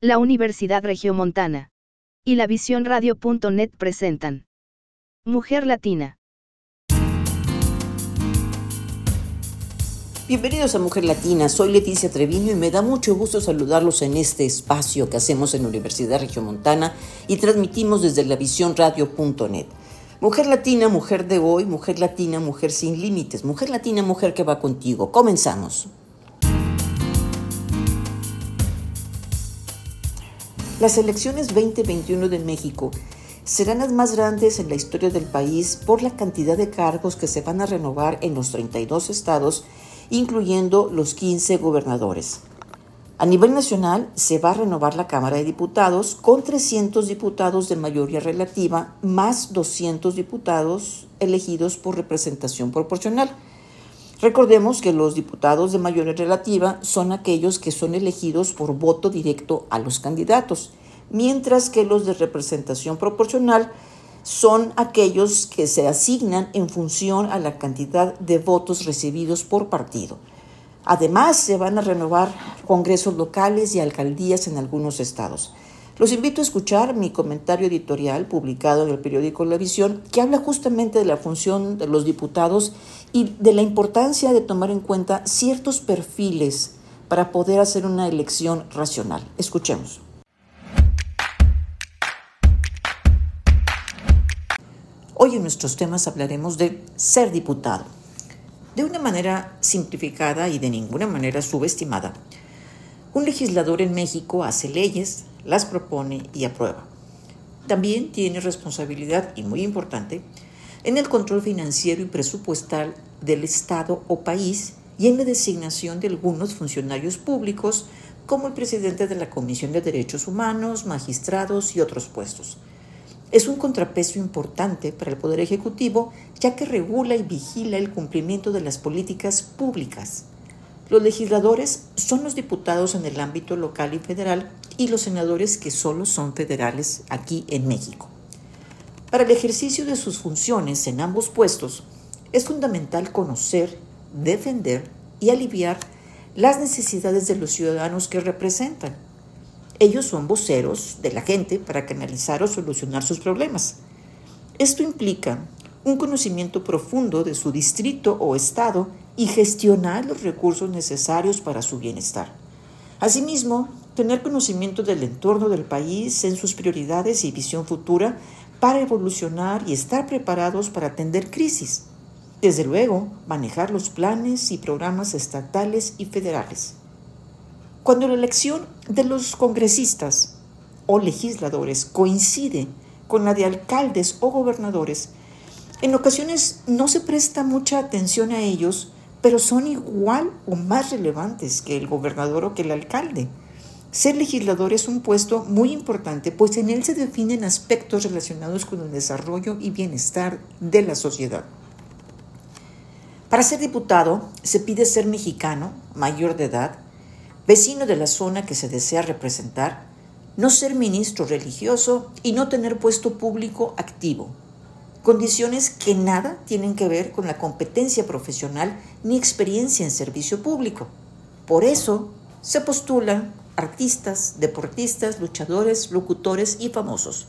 la Universidad Regiomontana y la Visión Radio.net presentan Mujer Latina. Bienvenidos a Mujer Latina, soy Leticia Treviño y me da mucho gusto saludarlos en este espacio que hacemos en la Universidad Regiomontana y transmitimos desde la Visión Radio.net. Mujer Latina, mujer de hoy, mujer latina, mujer sin límites, mujer latina, mujer que va contigo. Comenzamos. Las elecciones 2021 de México serán las más grandes en la historia del país por la cantidad de cargos que se van a renovar en los 32 estados, incluyendo los 15 gobernadores. A nivel nacional se va a renovar la Cámara de Diputados con 300 diputados de mayoría relativa más 200 diputados elegidos por representación proporcional. Recordemos que los diputados de mayoría relativa son aquellos que son elegidos por voto directo a los candidatos, mientras que los de representación proporcional son aquellos que se asignan en función a la cantidad de votos recibidos por partido. Además, se van a renovar congresos locales y alcaldías en algunos estados. Los invito a escuchar mi comentario editorial publicado en el periódico La Visión, que habla justamente de la función de los diputados y de la importancia de tomar en cuenta ciertos perfiles para poder hacer una elección racional. Escuchemos. Hoy en nuestros temas hablaremos de ser diputado. De una manera simplificada y de ninguna manera subestimada, un legislador en México hace leyes, las propone y aprueba. También tiene responsabilidad, y muy importante, en el control financiero y presupuestal del Estado o país y en la designación de algunos funcionarios públicos como el presidente de la Comisión de Derechos Humanos, magistrados y otros puestos. Es un contrapeso importante para el Poder Ejecutivo ya que regula y vigila el cumplimiento de las políticas públicas. Los legisladores son los diputados en el ámbito local y federal y los senadores que solo son federales aquí en México. Para el ejercicio de sus funciones en ambos puestos, es fundamental conocer, defender y aliviar las necesidades de los ciudadanos que representan. Ellos son voceros de la gente para canalizar o solucionar sus problemas. Esto implica un conocimiento profundo de su distrito o estado y gestionar los recursos necesarios para su bienestar. Asimismo, tener conocimiento del entorno del país en sus prioridades y visión futura para evolucionar y estar preparados para atender crisis. Desde luego, manejar los planes y programas estatales y federales. Cuando la elección de los congresistas o legisladores coincide con la de alcaldes o gobernadores, en ocasiones no se presta mucha atención a ellos, pero son igual o más relevantes que el gobernador o que el alcalde. Ser legislador es un puesto muy importante, pues en él se definen aspectos relacionados con el desarrollo y bienestar de la sociedad. Para ser diputado se pide ser mexicano, mayor de edad, vecino de la zona que se desea representar, no ser ministro religioso y no tener puesto público activo. Condiciones que nada tienen que ver con la competencia profesional ni experiencia en servicio público. Por eso se postulan artistas, deportistas, luchadores, locutores y famosos.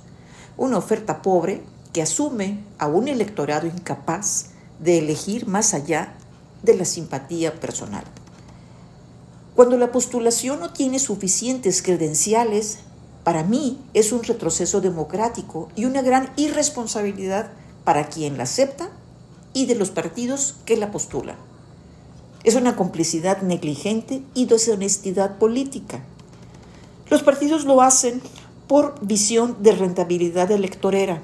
Una oferta pobre que asume a un electorado incapaz de elegir más allá de la simpatía personal. Cuando la postulación no tiene suficientes credenciales, para mí es un retroceso democrático y una gran irresponsabilidad para quien la acepta y de los partidos que la postulan. Es una complicidad negligente y deshonestidad política los partidos lo hacen por visión de rentabilidad electorera,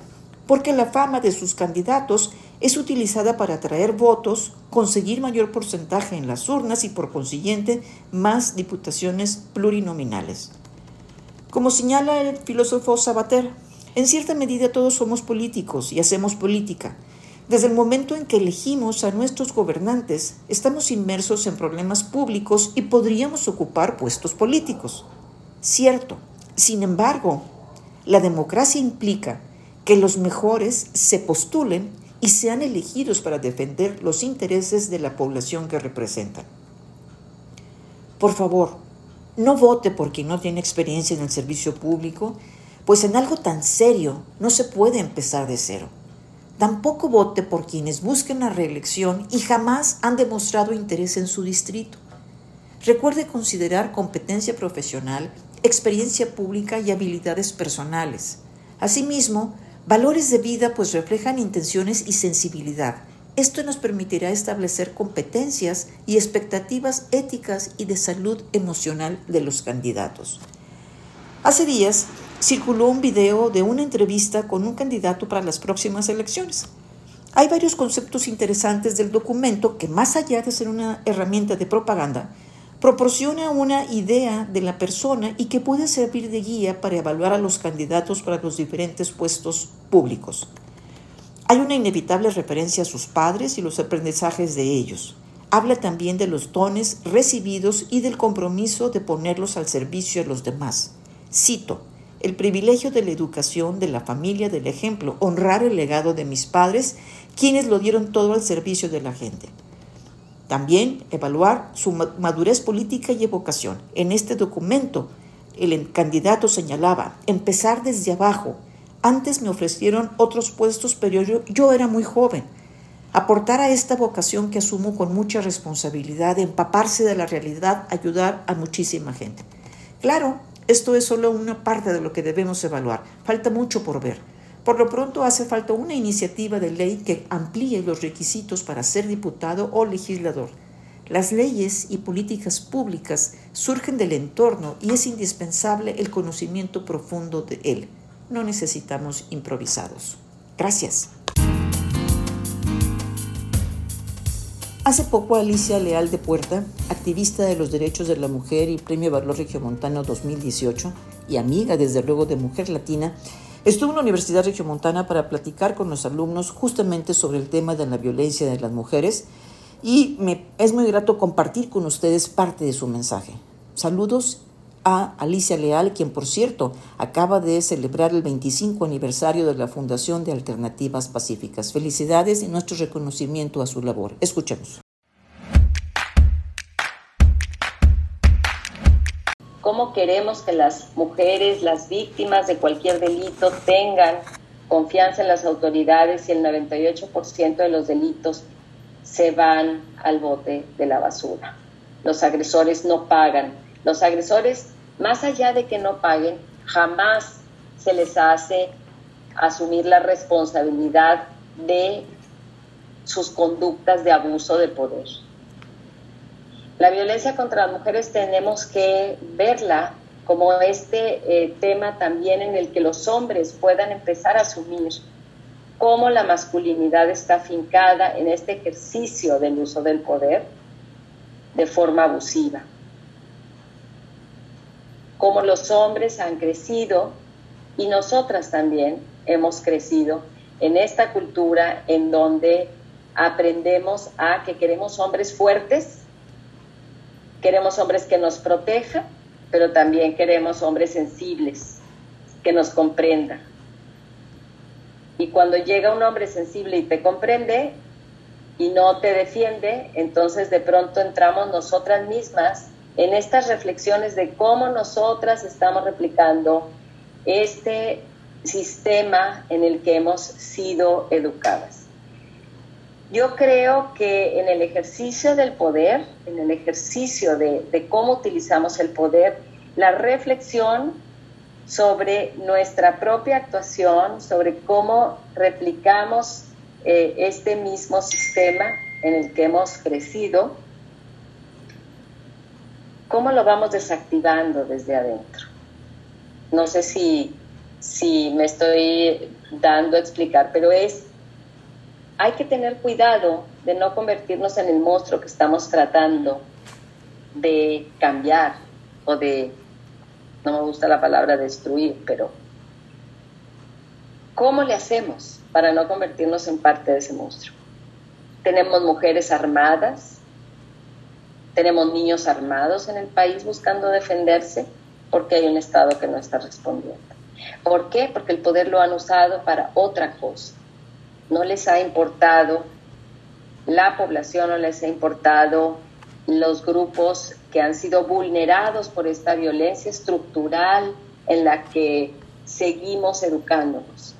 porque la fama de sus candidatos es utilizada para atraer votos, conseguir mayor porcentaje en las urnas y por consiguiente más diputaciones plurinominales. Como señala el filósofo Sabater, en cierta medida todos somos políticos y hacemos política. Desde el momento en que elegimos a nuestros gobernantes, estamos inmersos en problemas públicos y podríamos ocupar puestos políticos. Cierto, sin embargo, la democracia implica que los mejores se postulen y sean elegidos para defender los intereses de la población que representan. Por favor, no vote por quien no tiene experiencia en el servicio público, pues en algo tan serio no se puede empezar de cero. Tampoco vote por quienes busquen la reelección y jamás han demostrado interés en su distrito. Recuerde considerar competencia profesional, experiencia pública y habilidades personales. Asimismo, valores de vida pues reflejan intenciones y sensibilidad. Esto nos permitirá establecer competencias y expectativas éticas y de salud emocional de los candidatos. Hace días circuló un video de una entrevista con un candidato para las próximas elecciones. Hay varios conceptos interesantes del documento que, más allá de ser una herramienta de propaganda, proporciona una idea de la persona y que puede servir de guía para evaluar a los candidatos para los diferentes puestos públicos. Hay una inevitable referencia a sus padres y los aprendizajes de ellos. Habla también de los dones recibidos y del compromiso de ponerlos al servicio de los demás. Cito, el privilegio de la educación, de la familia, del ejemplo, honrar el legado de mis padres, quienes lo dieron todo al servicio de la gente. También evaluar su madurez política y evocación. En este documento, el candidato señalaba, empezar desde abajo. Antes me ofrecieron otros puestos, pero yo, yo era muy joven. Aportar a esta vocación que asumo con mucha responsabilidad, empaparse de la realidad, ayudar a muchísima gente. Claro, esto es solo una parte de lo que debemos evaluar. Falta mucho por ver. Por lo pronto hace falta una iniciativa de ley que amplíe los requisitos para ser diputado o legislador. Las leyes y políticas públicas surgen del entorno y es indispensable el conocimiento profundo de él. No necesitamos improvisados. Gracias. Hace poco Alicia Leal de Puerta, activista de los derechos de la mujer y Premio Valor Regiomontano 2018 y amiga desde luego de Mujer Latina, estuvo en la Universidad Regiomontana para platicar con los alumnos justamente sobre el tema de la violencia de las mujeres y me es muy grato compartir con ustedes parte de su mensaje. Saludos a Alicia Leal, quien por cierto acaba de celebrar el 25 aniversario de la Fundación de Alternativas Pacíficas. Felicidades y nuestro reconocimiento a su labor. Escuchemos. ¿Cómo queremos que las mujeres, las víctimas de cualquier delito tengan confianza en las autoridades y el 98% de los delitos se van al bote de la basura? Los agresores no pagan. Los agresores más allá de que no paguen, jamás se les hace asumir la responsabilidad de sus conductas de abuso de poder. La violencia contra las mujeres tenemos que verla como este eh, tema también en el que los hombres puedan empezar a asumir cómo la masculinidad está fincada en este ejercicio del uso del poder de forma abusiva. Cómo los hombres han crecido y nosotras también hemos crecido en esta cultura en donde aprendemos a que queremos hombres fuertes, queremos hombres que nos protejan, pero también queremos hombres sensibles, que nos comprendan. Y cuando llega un hombre sensible y te comprende y no te defiende, entonces de pronto entramos nosotras mismas en estas reflexiones de cómo nosotras estamos replicando este sistema en el que hemos sido educadas. Yo creo que en el ejercicio del poder, en el ejercicio de, cómo utilizamos el poder, la reflexión sobre nuestra propia actuación, sobre cómo replicamos eh, este mismo sistema en el que hemos crecido, ¿Cómo lo vamos desactivando desde adentro? No sé si, si me estoy dando a explicar, pero es, hay que tener cuidado de no convertirnos en el monstruo que estamos tratando de cambiar o de, no me gusta la palabra destruir, pero ¿cómo le hacemos para no convertirnos en parte de ese monstruo? Tenemos mujeres armadas, tenemos niños armados en el país buscando defenderse porque hay un Estado que no está respondiendo. ¿Por qué? Porque el poder lo han usado para otra cosa. No les ha importado la población, no les ha importado los grupos que han sido vulnerados por esta violencia estructural en la que seguimos educándonos.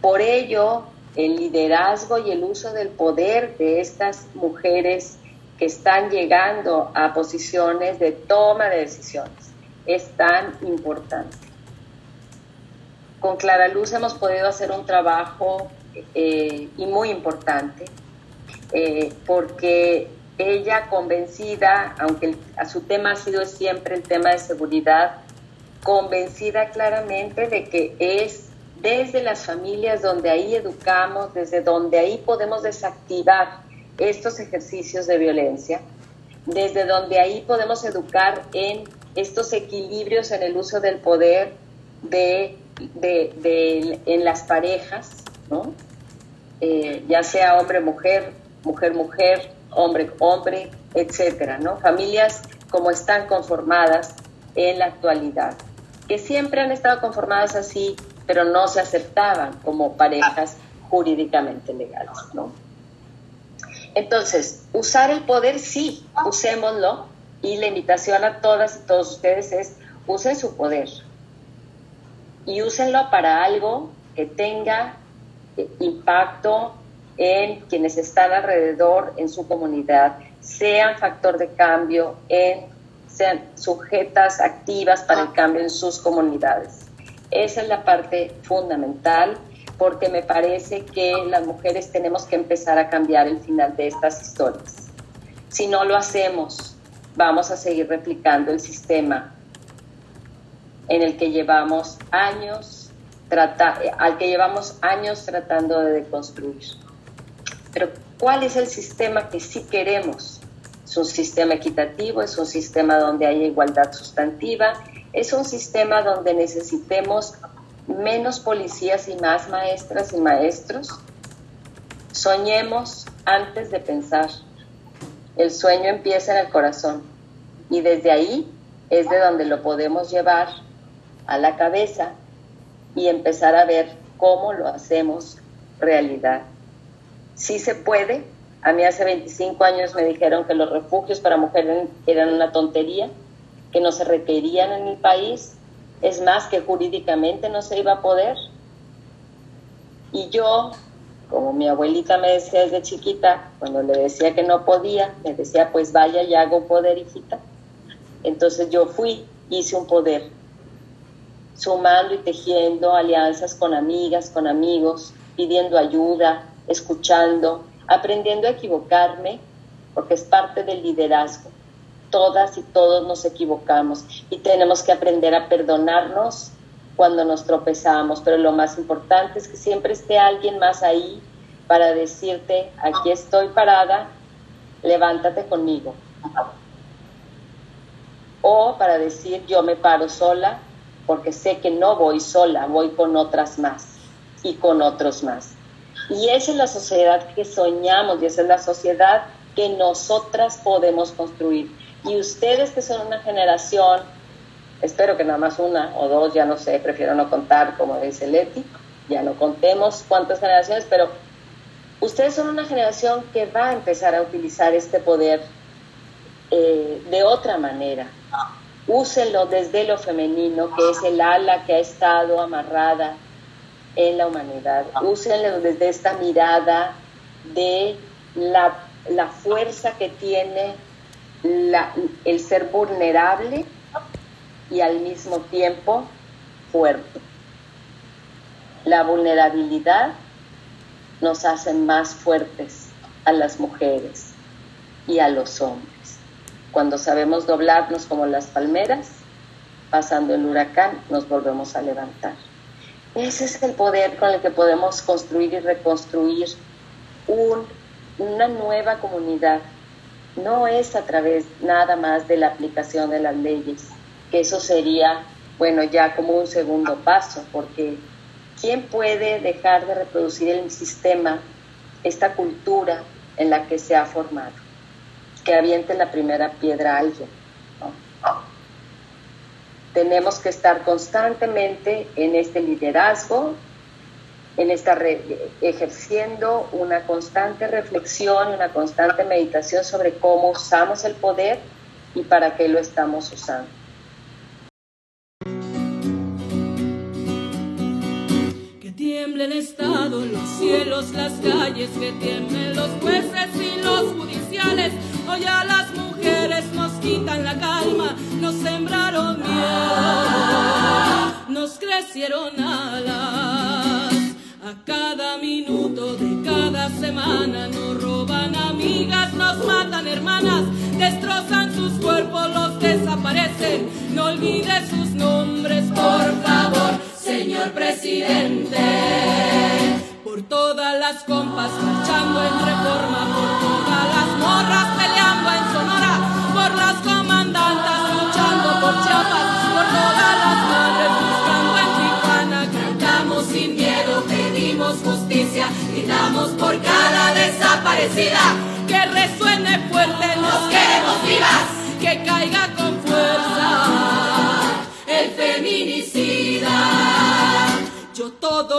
Por ello, el liderazgo y el uso del poder de estas mujeres que están llegando a posiciones de toma de decisiones es tan importante. Con Clara Luz hemos podido hacer un trabajo eh, y muy importante eh, porque ella convencida, aunque a su tema ha sido siempre el tema de seguridad, convencida claramente de que es desde las familias donde ahí educamos, desde donde ahí podemos desactivar estos ejercicios de violencia, desde donde ahí podemos educar en estos equilibrios en el uso del poder de, en las parejas, eh, ya sea hombre-mujer, mujer-mujer, hombre-hombre, etcétera, ¿no? Familias como están conformadas en la actualidad, que siempre han estado conformadas así pero no se aceptaban como parejas jurídicamente legales, ¿no? Entonces, usar el poder sí, usémoslo y la invitación a todas y todos ustedes es usen su poder y úsenlo para algo que tenga eh, impacto en quienes están alrededor, en su comunidad, sean factor de cambio, en, sean sujetas activas para el cambio en sus comunidades. Esa es la parte fundamental porque me parece que las mujeres tenemos que empezar a cambiar el final de estas historias. Si no lo hacemos, vamos a seguir replicando el sistema en el que llevamos años al que llevamos años tratando de deconstruir. Pero ¿cuál es el sistema que sí queremos? Es un sistema equitativo, es un sistema donde haya igualdad sustantiva, es un sistema donde necesitemos menos policías y más maestras y maestros. Soñemos antes de pensar. El sueño empieza en el corazón y desde ahí es de donde lo podemos llevar a la cabeza y empezar a ver cómo lo hacemos realidad. Sí se puede. A mí hace 25 años me dijeron que los refugios para mujeres eran una tontería que no se requerían en el país, es más que jurídicamente no se iba a poder. Y yo, como mi abuelita me decía desde chiquita, cuando le decía que no podía, me decía, pues vaya y hago poder, hijita. Entonces yo fui, hice un poder, sumando y tejiendo alianzas con amigas, con amigos, pidiendo ayuda, escuchando, aprendiendo a equivocarme, porque es parte del liderazgo todas y todos nos equivocamos y tenemos que aprender a perdonarnos cuando nos tropezamos, pero lo más importante es que siempre esté alguien más ahí para decirte, aquí estoy parada, levántate conmigo. O para decir, yo me paro sola porque sé que no voy sola, voy con otras más y con otros más. Y esa es la sociedad que soñamos y esa es la sociedad que nosotras podemos construir. Y ustedes que son una generación, espero que nada más una o dos, ya no sé, prefiero no contar, como dice Leti, ya no contemos cuántas generaciones, pero ustedes son una generación que va a empezar a utilizar este poder eh, de otra manera. Úsenlo desde lo femenino, que es el ala que ha estado amarrada en la humanidad. Úsenlo desde esta mirada de la, la fuerza que tiene el ser vulnerable y al mismo tiempo fuerte. La vulnerabilidad nos hace más fuertes a las mujeres y a los hombres. Cuando sabemos doblarnos como las palmeras, pasando el huracán, nos volvemos a levantar. Ese es el poder con el que podemos construir y reconstruir una nueva comunidad no es a través nada más de la aplicación de las leyes, que eso sería, bueno, ya como un segundo paso, porque ¿quién puede dejar de reproducir el sistema, esta cultura en la que se ha formado? Que aviente la primera piedra a alguien. Tenemos que estar constantemente en este liderazgo, en estar ejerciendo una constante reflexión, una constante meditación sobre cómo usamos el poder y para qué lo estamos usando. Que tiemblen Estado, los cielos, las calles, que tiemblen los jueces y los judiciales. Hoy a las mujeres nos quitan la calma, nos sembraron miedo, nos crecieron alas. A cada minuto de cada semana nos roban amigas, nos matan hermanas, destrozan sus cuerpos, los desaparecen. No olvide sus nombres, por favor, señor presidente. Por todas las compas marchando en reforma, por todas las morras Sonora, por las comandantas luchando por Chiapas, por todas las madres buscando en Tijuana, cantamos sin miedo, pedimos justicia, gritamos por cada desaparecida, que resuene fuerte, nos queremos vivas, que caiga con fuerza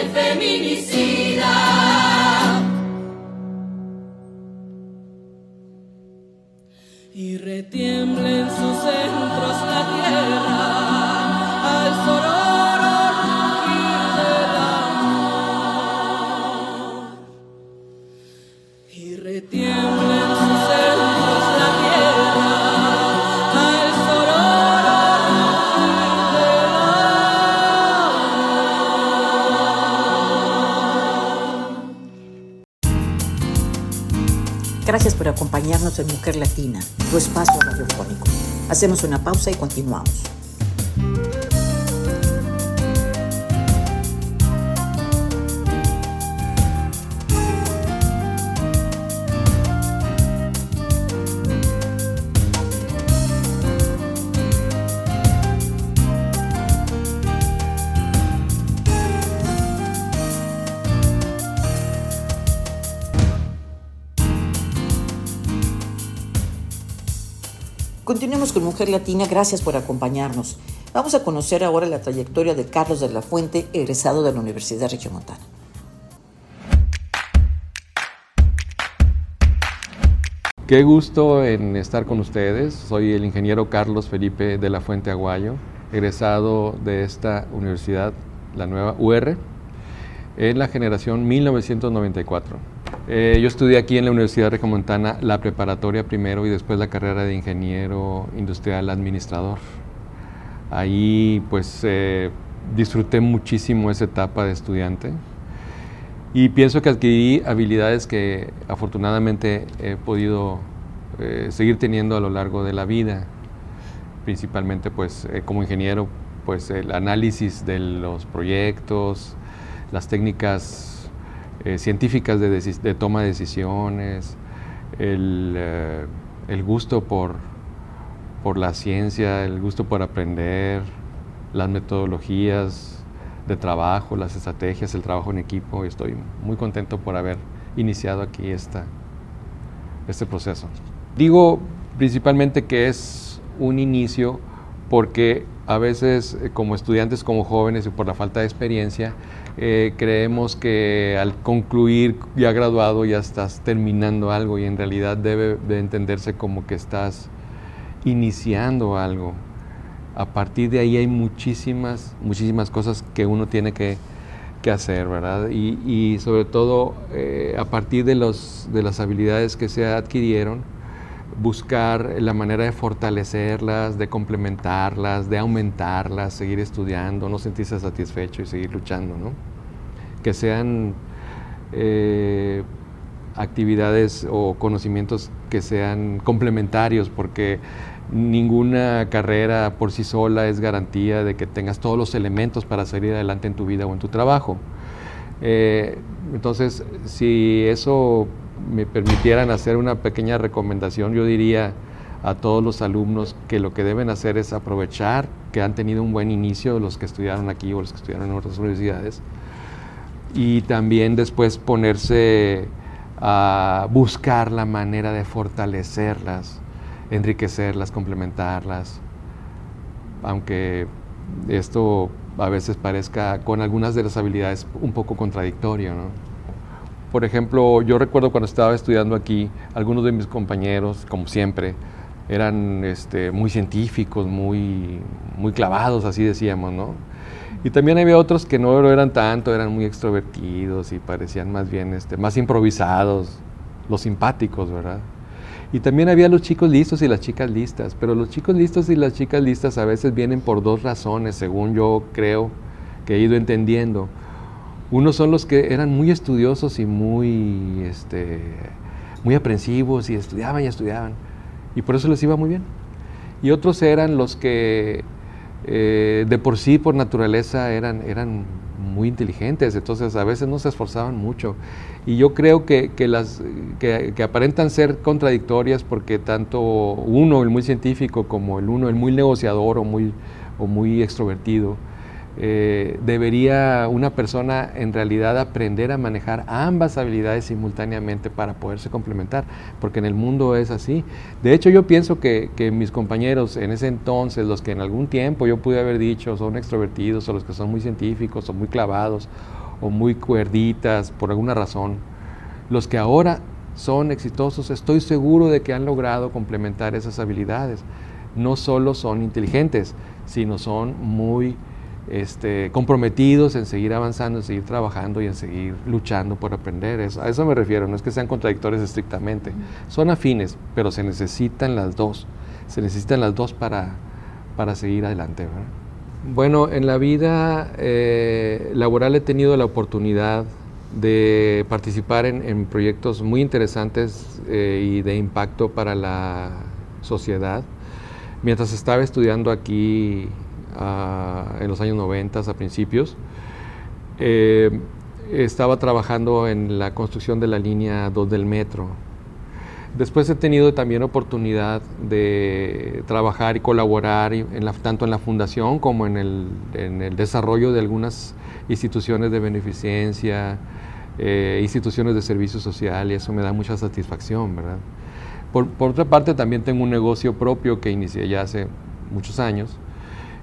el feminicida. Y retiembla en sus centros la tierra al sororo Gracias por acompañarnos en Mujer Latina, tu espacio radiofónico. Hacemos una pausa y continuamos. Continuemos con Mujer Latina, gracias por acompañarnos. Vamos a conocer ahora la trayectoria de Carlos de la Fuente, egresado de la Universidad Regiomontana. Qué gusto en estar con ustedes. Soy el ingeniero Carlos Felipe de la Fuente Aguayo, egresado de esta universidad, la nueva UR, en la generación 1994. Eh, yo estudié aquí en la Universidad Regiomontana la preparatoria primero y después la carrera de ingeniero industrial administrador. Ahí pues eh, disfruté muchísimo esa etapa de estudiante y pienso que adquirí habilidades que afortunadamente he podido eh, seguir teniendo a lo largo de la vida, principalmente pues eh, como ingeniero pues el análisis de los proyectos, las técnicas eh, científicas de, toma de decisiones, el, eh, el gusto por, por la ciencia, el gusto por aprender, las metodologías de trabajo, las estrategias, el trabajo en equipo. Estoy muy contento por haber iniciado aquí esta, este proceso. Digo principalmente que es un inicio porque a veces eh, como estudiantes, como jóvenes y por la falta de experiencia, eh, creemos que al concluir ya graduado ya estás terminando algo y en realidad debe de entenderse como que estás iniciando algo. A partir de ahí hay muchísimas, muchísimas cosas que uno tiene que, hacer, ¿verdad? Y, sobre todo eh, a partir de, los, de las habilidades que se adquirieron, buscar la manera de fortalecerlas, de complementarlas, de aumentarlas, seguir estudiando, no sentirse satisfecho y seguir luchando, ¿no? Que sean eh, actividades o conocimientos que sean complementarios, porque ninguna carrera por sí sola es garantía de que tengas todos los elementos para salir adelante en tu vida o en tu trabajo. Eh, entonces, si eso me permitieran hacer una pequeña recomendación, yo diría a todos los alumnos que lo que deben hacer es aprovechar que han tenido un buen inicio los que estudiaron aquí o los que estudiaron en otras universidades y también después ponerse a buscar la manera de fortalecerlas, enriquecerlas, complementarlas, aunque esto a veces parezca con algunas de las habilidades un poco contradictorio. ¿no? Por ejemplo, yo recuerdo cuando estaba estudiando aquí, algunos de mis compañeros, como siempre, eran este, muy científicos, muy, muy clavados, así decíamos, ¿no? Y también había otros que no lo eran tanto, eran muy extrovertidos y parecían más bien este, más improvisados, los simpáticos, ¿verdad? Y también había los chicos listos y las chicas listas, pero los chicos listos y las chicas listas a veces vienen por dos razones, según yo creo que he ido entendiendo. Unos son los que eran muy estudiosos y muy, este, muy aprensivos y estudiaban y estudiaban. Y por eso les iba muy bien. Y otros eran los que eh, de por sí, por naturaleza, eran, eran muy inteligentes, entonces a veces no se esforzaban mucho. Y yo creo que, las, que, que, aparentan ser contradictorias porque tanto uno, el muy científico, como el uno, el muy negociador o muy, o muy extrovertido, eh, debería una persona en realidad aprender a manejar ambas habilidades simultáneamente para poderse complementar, porque en el mundo es así. De hecho, yo pienso que, mis compañeros en ese entonces, los que en algún tiempo yo pude haber dicho son extrovertidos o los que son muy científicos o muy clavados o muy cuerditas por alguna razón, los que ahora son exitosos, estoy seguro de que han logrado complementar esas habilidades. No solo son inteligentes, sino son muy este, comprometidos en seguir avanzando, en seguir trabajando y en seguir luchando por aprender. Eso, a eso me refiero, no es que sean contradictorios estrictamente, son afines, pero se necesitan las dos, se necesitan las dos para, para seguir adelante. Bueno, en la vida eh, laboral he tenido la oportunidad de participar en, proyectos muy interesantes eh, y de impacto para la sociedad. Mientras estaba estudiando aquí en los años 90, a principios. Eh, estaba trabajando en la construcción de la línea 2 del metro. Después he tenido también oportunidad de trabajar y colaborar en la, tanto en la fundación como en el, en el, desarrollo de algunas instituciones de beneficencia, eh, instituciones de servicio social y eso me da mucha satisfacción, ¿verdad? Por, por, otra parte, también tengo un negocio propio que inicié ya hace muchos años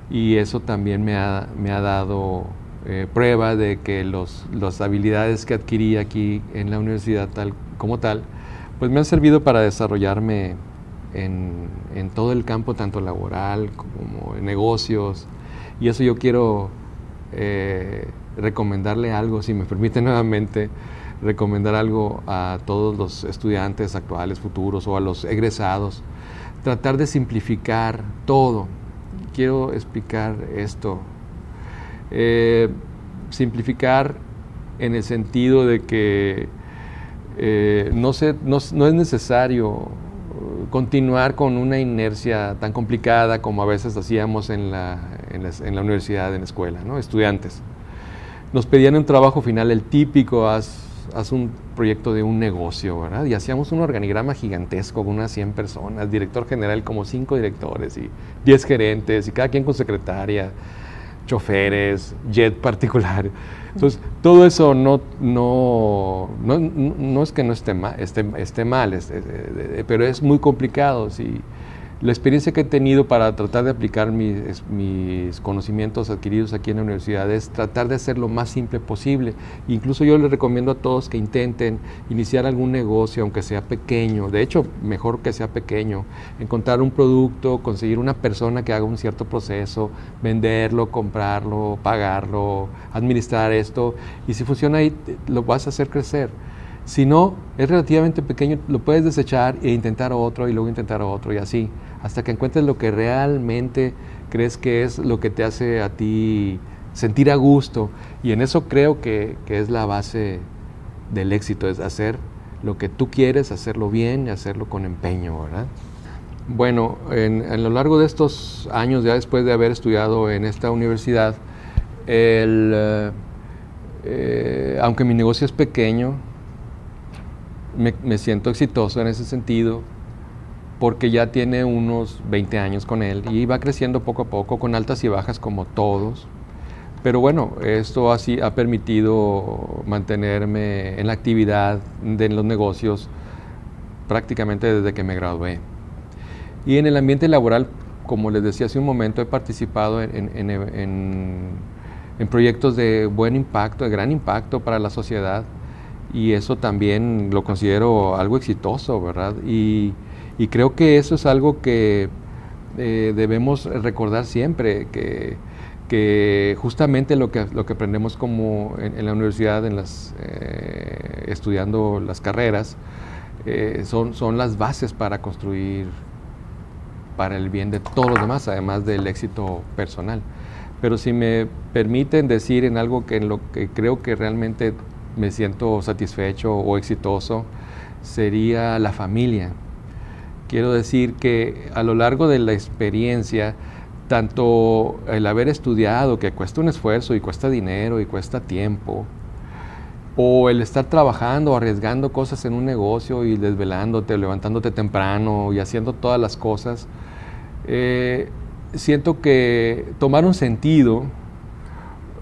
y eso también me ha, me ha dado eh, prueba de que los, las habilidades que adquirí aquí en la universidad tal, como tal, pues me han servido para desarrollarme en, en todo el campo, tanto laboral como en negocios, y eso yo quiero eh, recomendarle algo, si me permite nuevamente, recomendar algo a todos los estudiantes actuales, futuros o a los egresados, tratar de simplificar todo, quiero explicar esto. Eh, simplificar en el sentido de que eh, no, no, es necesario continuar con una inercia tan complicada como a veces hacíamos en la, en la, universidad, en la escuela, ¿no? estudiantes. Nos pedían un trabajo final, el típico, haz, haz un proyecto de un negocio, ¿verdad? Y hacíamos un organigrama gigantesco con unas 100 personas, director general como 5 directores y 10 gerentes y cada quien con secretaria, choferes, jet particular. Entonces, todo eso no, no, no, es que no esté mal, esté, mal pero es muy complicado. Si, la experiencia que he tenido para tratar de aplicar mis, mis, conocimientos adquiridos aquí en la universidad es tratar de hacer lo más simple posible. Incluso yo les recomiendo a todos que intenten iniciar algún negocio, aunque sea pequeño. De hecho, mejor que sea pequeño. Encontrar un producto, conseguir una persona que haga un cierto proceso, venderlo, comprarlo, pagarlo, administrar esto. Y si funciona ahí, lo vas a hacer crecer. Si no, es relativamente pequeño, lo puedes desechar e intentar otro y luego intentar otro y así, hasta que encuentres lo que realmente crees que es lo que te hace a ti sentir a gusto. Y en eso creo que, es la base del éxito, es hacer lo que tú quieres, hacerlo bien y hacerlo con empeño, ¿verdad? Bueno, en, lo largo de estos años, ya después de haber estudiado en esta universidad, eh, eh, aunque mi negocio es pequeño, me, siento exitoso en ese sentido porque ya tiene unos 20 años con él y va creciendo poco a poco con altas y bajas como todos. Pero bueno, esto así ha permitido mantenerme en la actividad de los negocios prácticamente desde que me gradué. Y en el ambiente laboral, como les decía hace un momento, he participado en, en proyectos de buen impacto, de gran impacto para la sociedad y eso también lo considero algo exitoso, ¿verdad? Y, creo que eso es algo que eh, debemos recordar siempre, que, justamente lo que, lo que aprendemos como en, la universidad, en las, eh, estudiando las carreras, eh, son, son las bases para construir para el bien de todos los demás, además del éxito personal. Pero si me permiten decir en algo que en lo que creo que realmente me siento satisfecho o exitoso sería la familia. Quiero decir que a lo largo de la experiencia, tanto el haber estudiado, que cuesta un esfuerzo y cuesta dinero y cuesta tiempo, o el estar trabajando, arriesgando cosas en un negocio y desvelándote, levantándote temprano y haciendo todas las cosas, eh, siento que tomaron sentido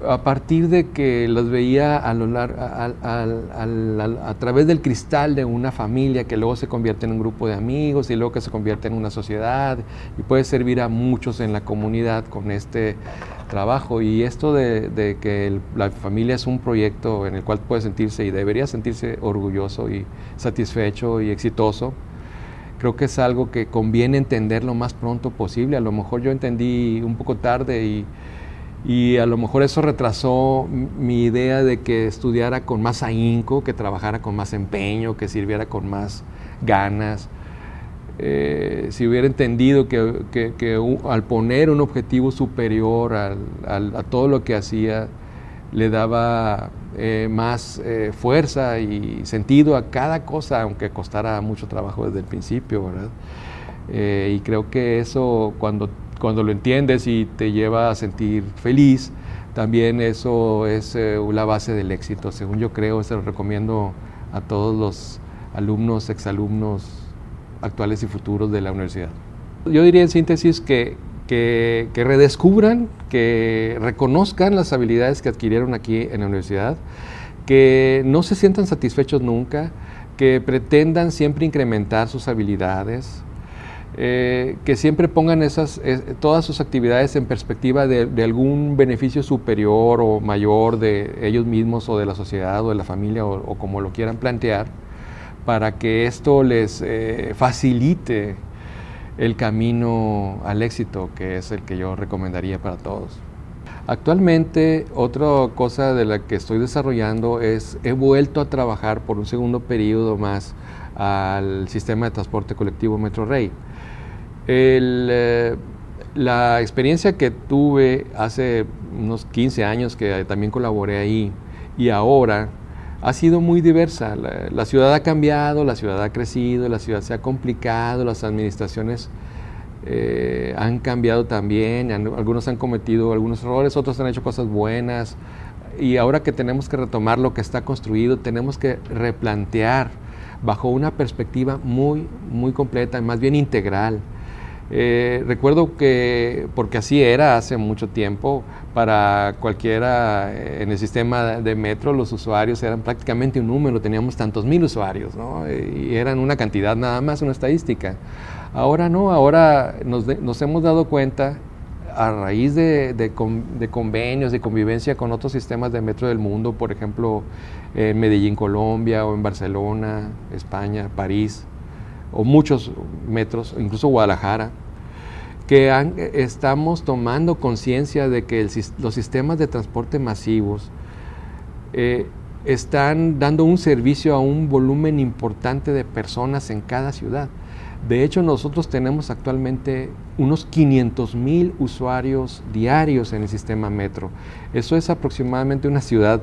a partir de que los veía a, lo a, través del cristal de una familia que luego se convierte en un grupo de amigos y luego que se convierte en una sociedad y puede servir a muchos en la comunidad con este trabajo. Y esto de, que la familia es un proyecto en el cual puede sentirse y debería sentirse orgulloso y satisfecho y exitoso, creo que es algo que conviene entender lo más pronto posible. A lo mejor yo entendí un poco tarde y y a lo mejor eso retrasó mi idea de que estudiara con más ahínco, que trabajara con más empeño, que sirviera con más ganas. Eh, si hubiera entendido que, al poner un objetivo superior a todo lo que hacía, le daba eh, más eh, fuerza y sentido a cada cosa, aunque costara mucho trabajo desde el principio, ¿verdad? y creo que eso, cuando cuando lo entiendes y te lleva a sentir feliz, también eso es eh, la base del éxito. Según yo creo, se lo recomiendo a todos los alumnos, exalumnos actuales y futuros de la universidad. Yo diría en síntesis que, que, que redescubran, que reconozcan las habilidades que adquirieron aquí en la universidad, que no se sientan satisfechos nunca, que pretendan siempre incrementar sus habilidades, eh, que siempre pongan esas, todas sus actividades en perspectiva de, algún beneficio superior o mayor de ellos mismos o de la sociedad o de la familia o, como lo quieran plantear, para que esto les eh, facilite el camino al éxito, que es el que yo recomendaría para todos. Actualmente, otra cosa de la que estoy desarrollando es, he vuelto a trabajar por un segundo periodo más al sistema de transporte colectivo Metro Rey. Eh, la experiencia que tuve hace unos 15 años que también colaboré ahí y ahora ha sido muy diversa. La, ciudad ha cambiado, la ciudad ha crecido, la ciudad se ha complicado, las administraciones eh, han cambiado también, algunos han cometido algunos errores, otros han hecho cosas buenas y ahora que tenemos que retomar lo que está construido, tenemos que replantear bajo una perspectiva muy, muy completa, más bien integral eh, recuerdo que, porque así era hace mucho tiempo, para cualquiera eh, en el sistema de metro los usuarios eran prácticamente un número, teníamos tantos mil usuarios, ¿no? y eran una cantidad nada más, una estadística. Ahora no, ahora nos, hemos dado cuenta a raíz de, convenios, de convivencia con otros sistemas de metro del mundo, por ejemplo, en Medellín, Colombia, o en Barcelona, España, París, o muchos metros, incluso Guadalajara, que estamos tomando conciencia de que los sistemas de transporte masivos eh, están dando un servicio a un volumen importante de personas en cada ciudad. De hecho, nosotros tenemos actualmente unos 500 mil usuarios diarios en el sistema metro. Eso es aproximadamente una ciudad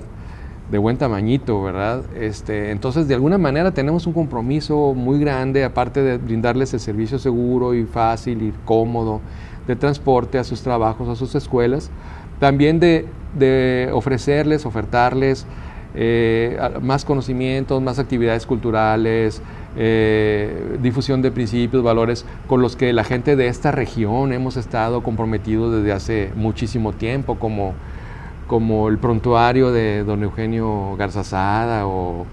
de buen tamañito, ¿verdad? Este, entonces, de alguna manera tenemos un compromiso muy grande, aparte de brindarles el servicio seguro y fácil y cómodo de transporte a sus trabajos, a sus escuelas, también de, ofrecerles, ofertarles eh, más conocimientos, más actividades culturales, eh, difusión de principios, valores con los que la gente de esta región hemos estado comprometidos desde hace muchísimo tiempo, como, como el prontuario de don Eugenio Garzazada o,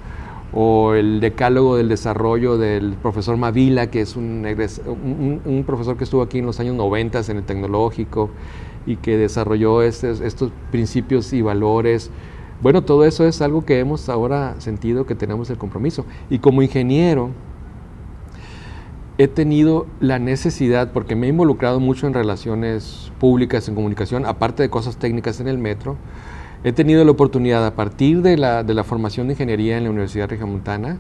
o el decálogo del desarrollo del profesor Mavila, que es un, un, profesor que estuvo aquí en los años 90 en el tecnológico y que desarrolló estos, estos principios y valores bueno, todo eso es algo que hemos ahora sentido que tenemos el compromiso. Y como ingeniero, he tenido la necesidad, porque me he involucrado mucho en relaciones públicas, en comunicación, aparte de cosas técnicas en el metro, he tenido la oportunidad a partir de la, de la formación de ingeniería en la Universidad Regiomontana,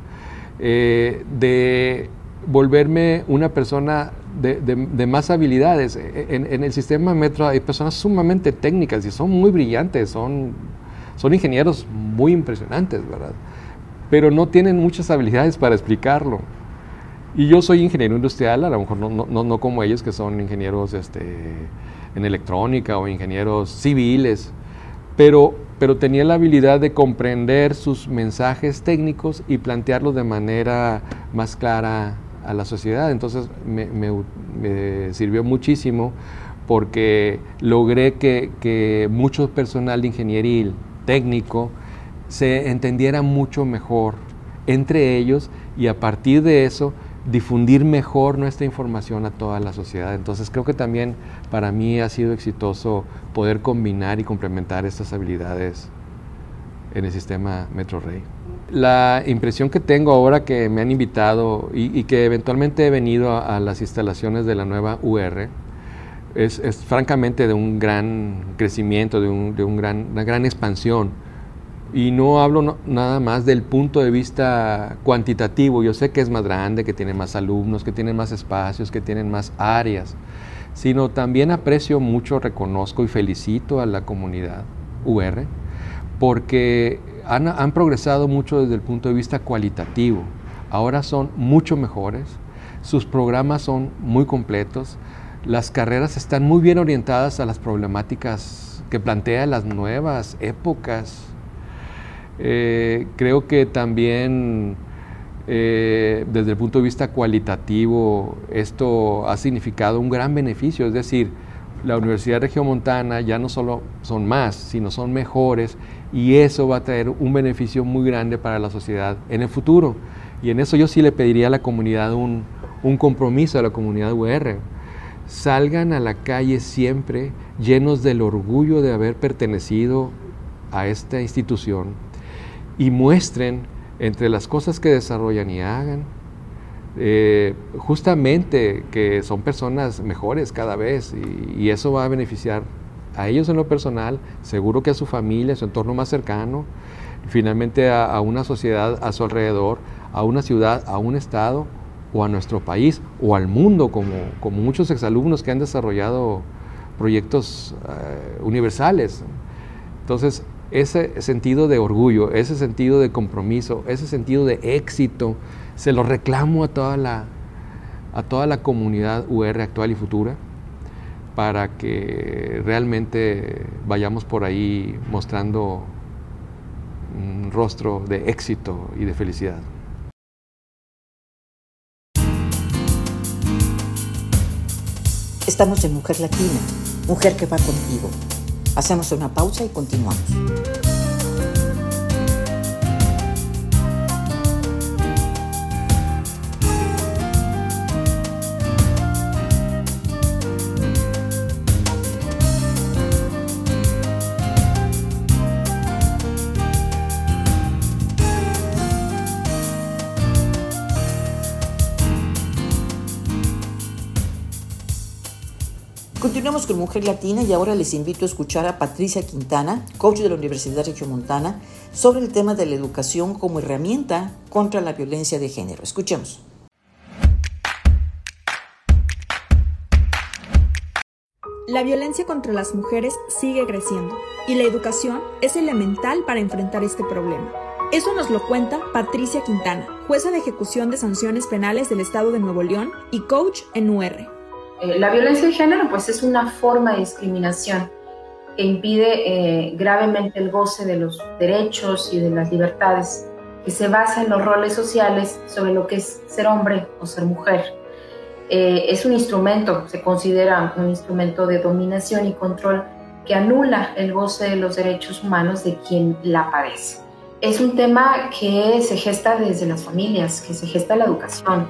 eh, de volverme una persona de, de, más habilidades. En, en, el sistema metro hay personas sumamente técnicas y son muy brillantes, son son ingenieros muy impresionantes, ¿verdad? Pero no tienen muchas habilidades para explicarlo. Y yo soy ingeniero industrial, a lo mejor no, no, no como ellos que son ingenieros este, en electrónica o ingenieros civiles, pero, pero tenía la habilidad de comprender sus mensajes técnicos y plantearlos de manera más clara a la sociedad. Entonces me, me, sirvió muchísimo porque logré que, que mucho personal de ingenieril técnico se entendiera mucho mejor entre ellos y a partir de eso difundir mejor nuestra información a toda la sociedad. Entonces creo que también para mí ha sido exitoso poder combinar y complementar estas habilidades en el sistema Metro Rey. La impresión que tengo ahora que me han invitado y, que eventualmente he venido a las instalaciones de la nueva UR, es, francamente de un gran crecimiento, de, un, de un gran, una gran expansión. Y no hablo nada más del punto de vista cuantitativo. Yo sé que es más grande, que tiene más alumnos, que tiene más espacios, que tienen más áreas, sino también aprecio mucho, reconozco y felicito a la comunidad UR porque han, han progresado mucho desde el punto de vista cualitativo. Ahora son mucho mejores, sus programas son muy completos, las carreras están muy bien orientadas a las problemáticas que plantean las nuevas épocas. Eh, creo que también eh, desde el punto de vista cualitativo esto ha significado un gran beneficio, es decir, la Universidad Regiomontana ya no solo son más, sino son mejores y eso va a traer un beneficio muy grande para la sociedad en el futuro. Y en eso yo sí le pediría a la comunidad un, un compromiso, a la comunidad UR salgan a la calle siempre llenos del orgullo de haber pertenecido a esta institución y muestren entre las cosas que desarrollan y hagan, eh, justamente que son personas mejores cada vez y, eso va a beneficiar a ellos en lo personal, seguro que a su familia, a su entorno más cercano, finalmente a una sociedad a su alrededor, a una ciudad, a un estado o a nuestro país o al mundo, como, como muchos exalumnos que han desarrollado proyectos eh, universales. Entonces, ese sentido de orgullo, ese sentido de compromiso, ese sentido de éxito, se lo reclamo a toda la, a toda la comunidad UR actual y futura para que realmente vayamos por ahí mostrando un rostro de éxito y de felicidad. Estamos en Mujer Latina, mujer que va contigo. Hacemos una pausa y continuamos. Con Mujer Latina y ahora les invito a escuchar a Patricia Quintana, coach de la Universidad Regiomontana, sobre el tema de la educación como herramienta contra la violencia de género. Escuchemos. La violencia contra las mujeres sigue creciendo y la educación es elemental para enfrentar este problema. Eso nos lo cuenta Patricia Quintana, jueza de ejecución de sanciones penales del Estado de Nuevo León y coach en UR. Eh, la violencia de género pues es una forma de discriminación que impide eh, gravemente el goce de los derechos y de las libertades, que se basa en los roles sociales sobre lo que es ser hombre o ser mujer. Eh, es un instrumento, se considera un instrumento de dominación y control que anula el goce de los derechos humanos de quien la padece. Es un tema que se gesta desde las familias, que se gesta la educación,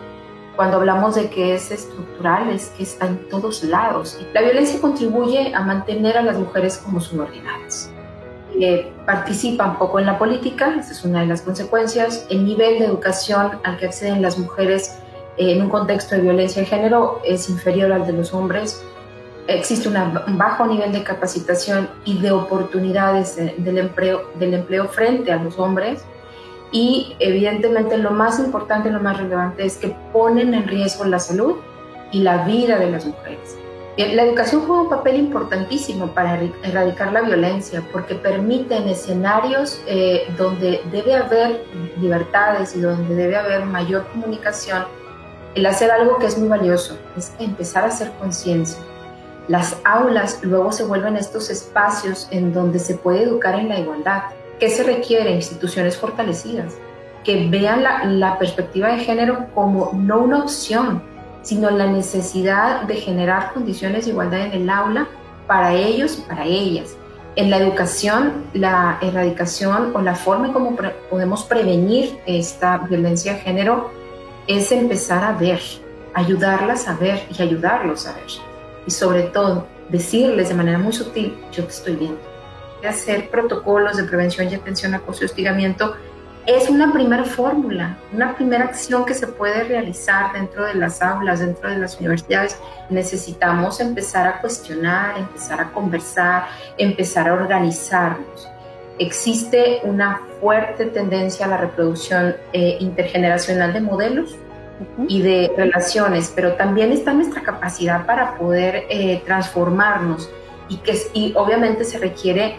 cuando hablamos de que es estructural, es que está en todos lados. La violencia contribuye a mantener a las mujeres como subordinadas. Eh, participan poco en la política, esa es una de las consecuencias. El nivel de educación al que acceden las mujeres eh, en un contexto de violencia de género es inferior al de los hombres. Existe un bajo nivel de capacitación y de oportunidades del empleo, del empleo frente a los hombres y evidentemente lo más importante, lo más relevante es que ponen en riesgo la salud y la vida de las mujeres. La educación juega un papel importantísimo para erradicar la violencia porque permite en escenarios eh, donde debe haber libertades y donde debe haber mayor comunicación, el hacer algo que es muy valioso, es empezar a hacer conciencia. Las aulas luego se vuelven estos espacios en donde se puede educar en la igualdad ¿Qué se requiere? Instituciones fortalecidas, que vean la, perspectiva de género como no una opción, sino la necesidad de generar condiciones de igualdad en el aula para ellos y para ellas. En la educación, la erradicación o la forma en cómo podemos prevenir esta violencia de género es empezar a ver, ayudarlas a ver y ayudarlos a ver. Y sobre todo, decirles de manera muy sutil, yo te estoy viendo hacer protocolos de prevención y atención a acoso y hostigamiento es una primera fórmula, una primera acción que se puede realizar dentro de las aulas, dentro de las universidades. Necesitamos empezar a cuestionar, empezar a conversar, empezar a organizarnos. Existe una fuerte tendencia a la reproducción eh, intergeneracional de modelos y de relaciones, pero también está nuestra capacidad para poder eh, transformarnos y que y obviamente se requiere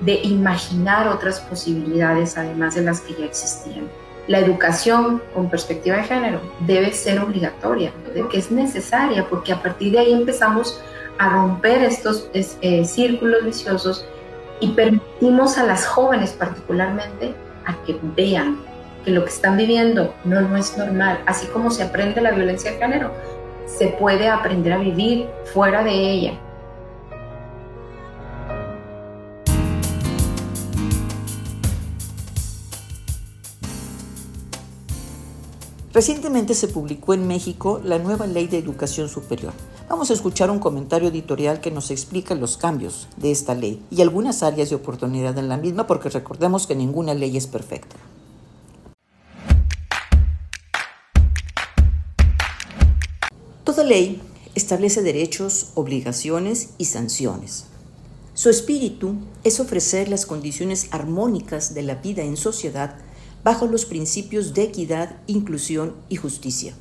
de imaginar otras posibilidades además de las que ya existían. La educación con perspectiva de género debe ser obligatoria, de que es necesaria, porque a partir de ahí empezamos a romper estos eh, círculos viciosos y permitimos a las jóvenes particularmente a que vean que lo que están viviendo no, no es normal. Así como se aprende la violencia de género, se puede aprender a vivir fuera de ella, Recientemente se publicó en México la nueva Ley de Educación Superior. Vamos a escuchar un comentario editorial que nos explica los cambios de esta ley y algunas áreas de oportunidad en la misma porque recordemos que ninguna ley es perfecta. Toda ley establece derechos, obligaciones y sanciones. Su espíritu es ofrecer las condiciones armónicas de la vida en sociedad bajo los principios de equidad, inclusión y justicia.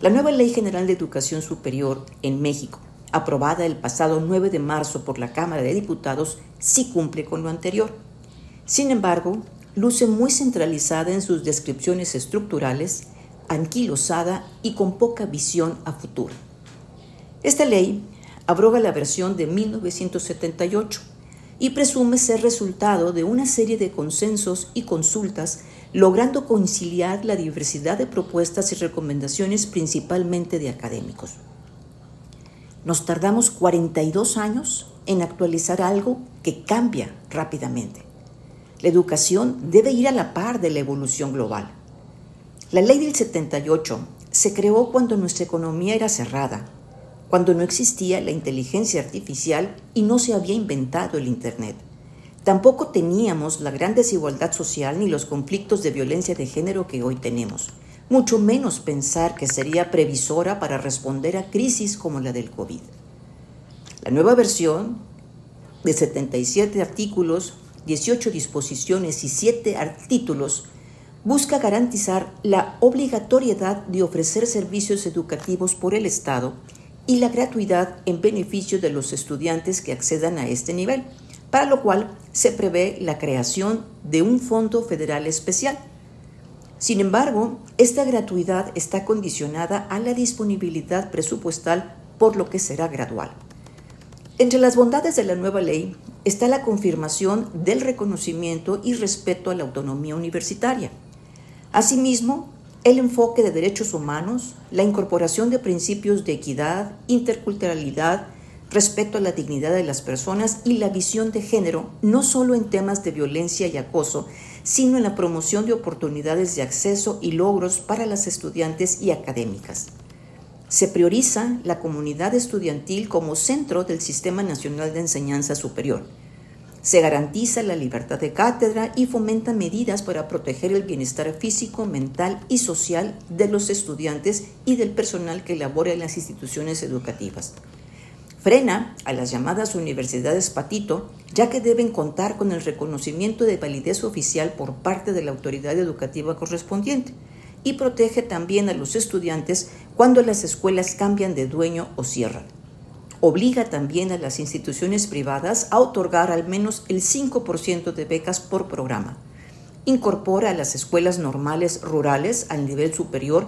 La nueva Ley General de Educación Superior en México, aprobada el pasado 9 de marzo por la Cámara de Diputados, sí cumple con lo anterior. Sin embargo, luce muy centralizada en sus descripciones estructurales, anquilosada y con poca visión a futuro. Esta ley abroga la versión de 1978 y presume ser resultado de una serie de consensos y consultas, logrando conciliar la diversidad de propuestas y recomendaciones principalmente de académicos. Nos tardamos 42 años en actualizar algo que cambia rápidamente. La educación debe ir a la par de la evolución global. La ley del 78 se creó cuando nuestra economía era cerrada, cuando no existía la inteligencia artificial y no se había inventado el Internet. Tampoco teníamos la gran desigualdad social ni los conflictos de violencia de género que hoy tenemos, mucho menos pensar que sería previsora para responder a crisis como la del COVID. La nueva versión de 77 artículos, 18 disposiciones y 7 títulos busca garantizar la obligatoriedad de ofrecer servicios educativos por el Estado y la gratuidad en beneficio de los estudiantes que accedan a este nivel, para lo cual se prevé la creación de un fondo federal especial. Sin embargo, esta gratuidad está condicionada a la disponibilidad presupuestal, por lo que será gradual. Entre las bondades de la nueva ley está la confirmación del reconocimiento y respeto a la autonomía universitaria. Asimismo, el enfoque de derechos humanos, la incorporación de principios de equidad, interculturalidad, respeto a la dignidad de las personas y la visión de género, no solo en temas de violencia y acoso, sino en la promoción de oportunidades de acceso y logros para las estudiantes y académicas. Se prioriza la comunidad estudiantil como centro del Sistema Nacional de Enseñanza Superior. Se garantiza la libertad de cátedra y fomenta medidas para proteger el bienestar físico, mental y social de los estudiantes y del personal que labora en las instituciones educativas. Frena a las llamadas universidades patito, ya que deben contar con el reconocimiento de validez oficial por parte de la autoridad educativa correspondiente y protege también a los estudiantes cuando las escuelas cambian de dueño o cierran. Obliga también a las instituciones privadas a otorgar al menos el 5% de becas por programa. Incorpora a las escuelas normales rurales al nivel superior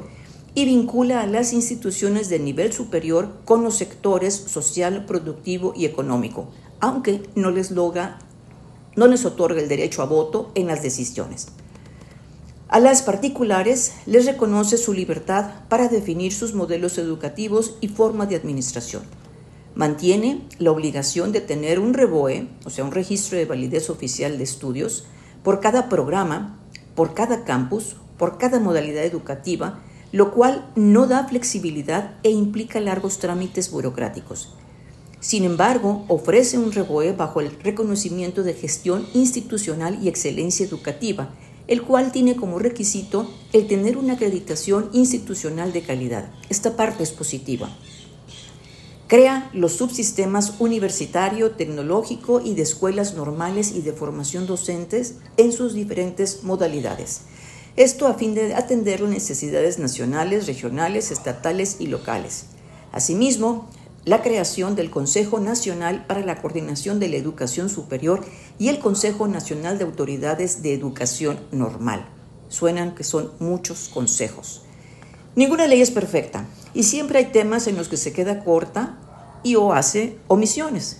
y vincula a las instituciones de nivel superior con los sectores social, productivo y económico, aunque no les, no les otorga el derecho a voto en las decisiones. A las particulares les reconoce su libertad para definir sus modelos educativos y forma de administración. Mantiene la obligación de tener un REBOE, o sea, un registro de validez oficial de estudios, por cada programa, por cada campus, por cada modalidad educativa, lo cual no da flexibilidad e implica largos trámites burocráticos. Sin embargo, ofrece un REBOE bajo el reconocimiento de gestión institucional y excelencia educativa, el cual tiene como requisito el tener una acreditación institucional de calidad. Esta parte es positiva. Crea los subsistemas universitario, tecnológico y de escuelas normales y de formación docentes en sus diferentes modalidades. Esto a fin de atender las necesidades nacionales, regionales, estatales y locales. Asimismo, la creación del Consejo Nacional para la Coordinación de la Educación Superior y el Consejo Nacional de Autoridades de Educación Normal. Suenan que son muchos consejos. Ninguna ley es perfecta y siempre hay temas en los que se queda corta y o hace omisiones.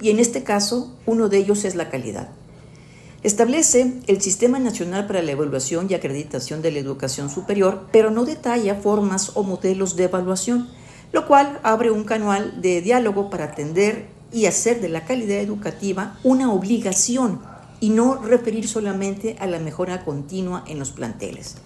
Y en este caso, uno de ellos es la calidad. Establece el Sistema Nacional para la Evaluación y Acreditación de la Educación Superior, pero no detalla formas o modelos de evaluación lo cual abre un canal de diálogo para atender y hacer de la calidad educativa una obligación y no referir solamente a la mejora continua en los planteles.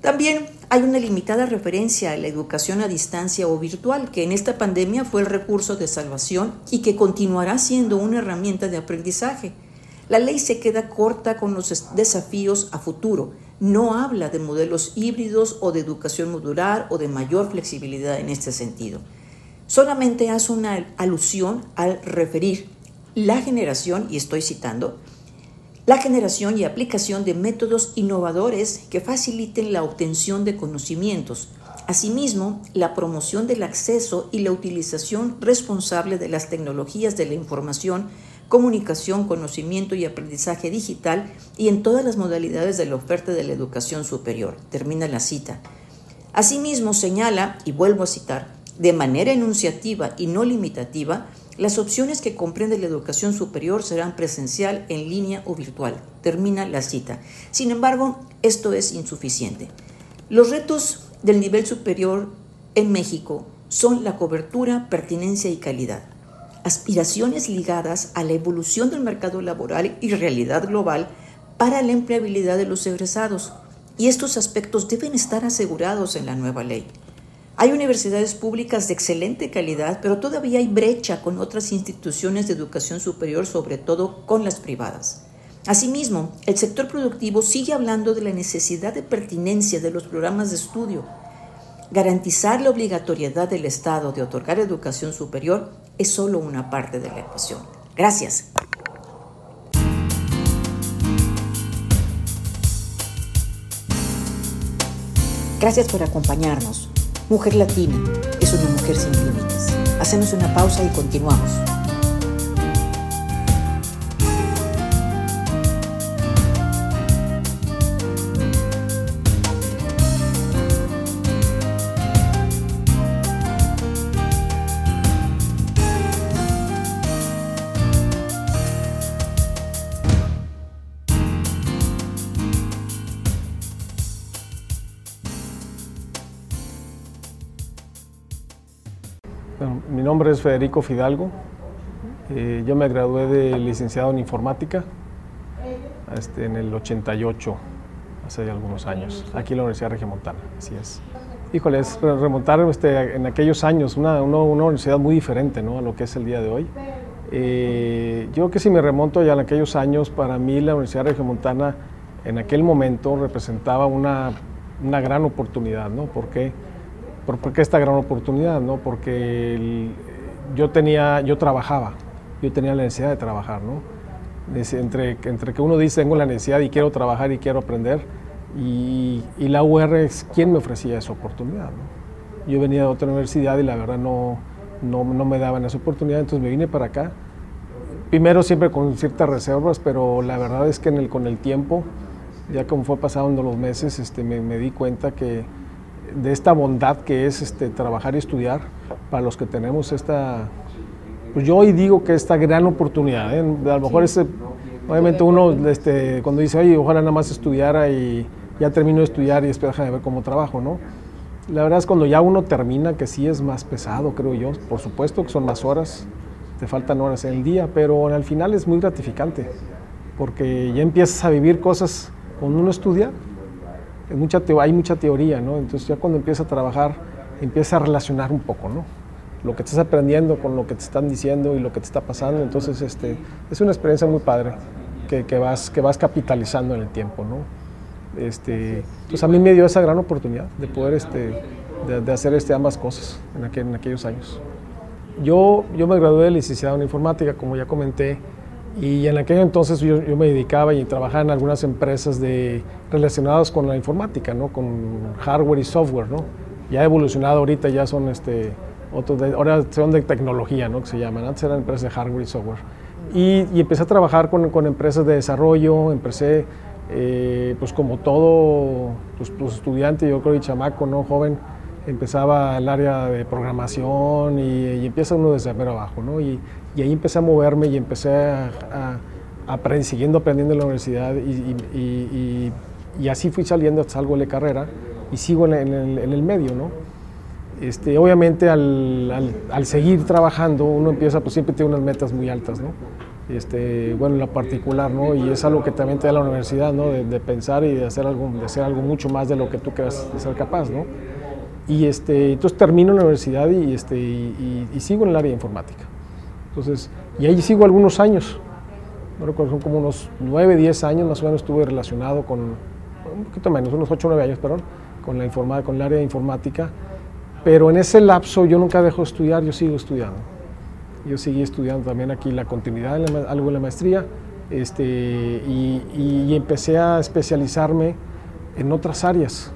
También hay una limitada referencia a la educación a distancia o virtual, que en esta pandemia fue el recurso de salvación y que continuará siendo una herramienta de aprendizaje. La ley se queda corta con los desafíos a futuro, no habla de modelos híbridos o de educación modular o de mayor flexibilidad en este sentido. Solamente hace una alusión al referir la generación, y estoy citando, la generación y aplicación de métodos innovadores que faciliten la obtención de conocimientos. Asimismo, la promoción del acceso y la utilización responsable de las tecnologías de la información comunicación, conocimiento y aprendizaje digital y en todas las modalidades de la oferta de la educación superior. Termina la cita. Asimismo, señala, y vuelvo a citar, de manera enunciativa y no limitativa, las opciones que comprende la educación superior serán presencial, en línea o virtual. Termina la cita. Sin embargo, esto es insuficiente. Los retos del nivel superior en México son la cobertura, pertinencia y calidad aspiraciones ligadas a la evolución del mercado laboral y realidad global para la empleabilidad de los egresados, y estos aspectos deben estar asegurados en la nueva ley. Hay universidades públicas de excelente calidad, pero todavía hay brecha con otras instituciones de educación superior, sobre todo con las privadas. Asimismo, el sector productivo sigue hablando de la necesidad de pertinencia de los programas de estudio. garantizar la obligatoriedad del Estado de otorgar educación superior es solo una parte de la ecuación. Gracias. Gracias por acompañarnos. Mujer Latina es una mujer sin límites. Hacemos una pausa y continuamos. Es Federico Fidalgo. Eh, yo me gradué de licenciado en informática este, en el 88, hace algunos años, aquí en la Universidad Regiomontana, así es. Híjole, es remontar este, en aquellos años, una, una, universidad muy diferente ¿no? a lo que es el día de hoy. Eh, yo que si me remonto ya en aquellos años, para mí la Universidad Regiomontana en aquel momento representaba una, una gran oportunidad, ¿no? ¿Por, qué esta gran oportunidad? ¿no? Porque yo, tenía, yo trabajaba, yo tenía la necesidad de trabajar. ¿no? Entre, entre que uno dice tengo la necesidad y quiero trabajar y quiero aprender, y, la UR es quien me ofrecía esa oportunidad. ¿no? Yo venía de otra universidad y la verdad no, no, no me daban esa oportunidad, entonces me vine para acá. Primero siempre con ciertas reservas, pero la verdad es que en el, con el tiempo, ya como fue pasando los meses, este, me, me di cuenta que, de esta bondad que es este, trabajar y estudiar para los que tenemos esta, pues yo hoy digo que esta gran oportunidad, ¿eh? a lo mejor ese, obviamente uno este, cuando dice, oye, ojalá nada más estudiara y ya termino de estudiar y después deja de ver cómo trabajo, ¿no? La verdad es cuando ya uno termina que sí es más pesado, creo yo, por supuesto que son más horas, te faltan horas en el día, pero al final es muy gratificante, porque ya empiezas a vivir cosas cuando uno estudia, hay mucha teoría, ¿no? Entonces ya cuando empieza a trabajar, empieza a relacionar un poco, ¿no? Lo que estás aprendiendo con lo que te están diciendo y lo que te está pasando. Entonces este, es una experiencia muy padre que, vas, capitalizando en el tiempo, ¿no? Este, pues a mí me dio esa gran oportunidad de poder este, hacer este, ambas cosas en aquellos años. Yo, yo me gradué de licenciado en informática, como ya comenté, y en aquel entonces yo, me dedicaba y trabajaba en algunas empresas de, relacionadas con la informática, ¿no? con hardware y software. ¿no? Ya ha evolucionado ahorita, ya son este, otros ahora son de tecnología, ¿no? que se llaman. Antes eran empresas de hardware y software. Y, y empecé a trabajar con, con, empresas de desarrollo, empecé, eh, pues como todo pues, pues, estudiante, yo creo, y chamaco, ¿no? joven, empezaba el área de programación y, empieza uno desde abajo, ¿no? Y, y, ahí empecé a moverme y empecé a, a, siguiendo aprendiendo en la universidad y, y, así fui saliendo, salgo de carrera y sigo en, el, en el, medio, ¿no? Este, obviamente al, al, al, seguir trabajando uno empieza, pues siempre tiene unas metas muy altas, ¿no? Este, bueno, en la particular, ¿no? Y es algo que también te da la universidad, ¿no? De, de pensar y de hacer, algo, de hacer algo mucho más de lo que tú creas ser capaz, ¿no? Y este, entonces termino la universidad y, este, y, sigo en el área de informática. Entonces, y ahí sigo algunos años. No recuerdo, son como unos 9, 10 años más o menos estuve relacionado con, un poquito menos, unos 8 o 9 años, perdón, con, la informática, con el área de informática. Pero en ese lapso yo nunca dejo de estudiar, yo sigo estudiando. Yo seguí estudiando también aquí la continuidad, algo en la maestría, este, y, y empecé a especializarme en otras áreas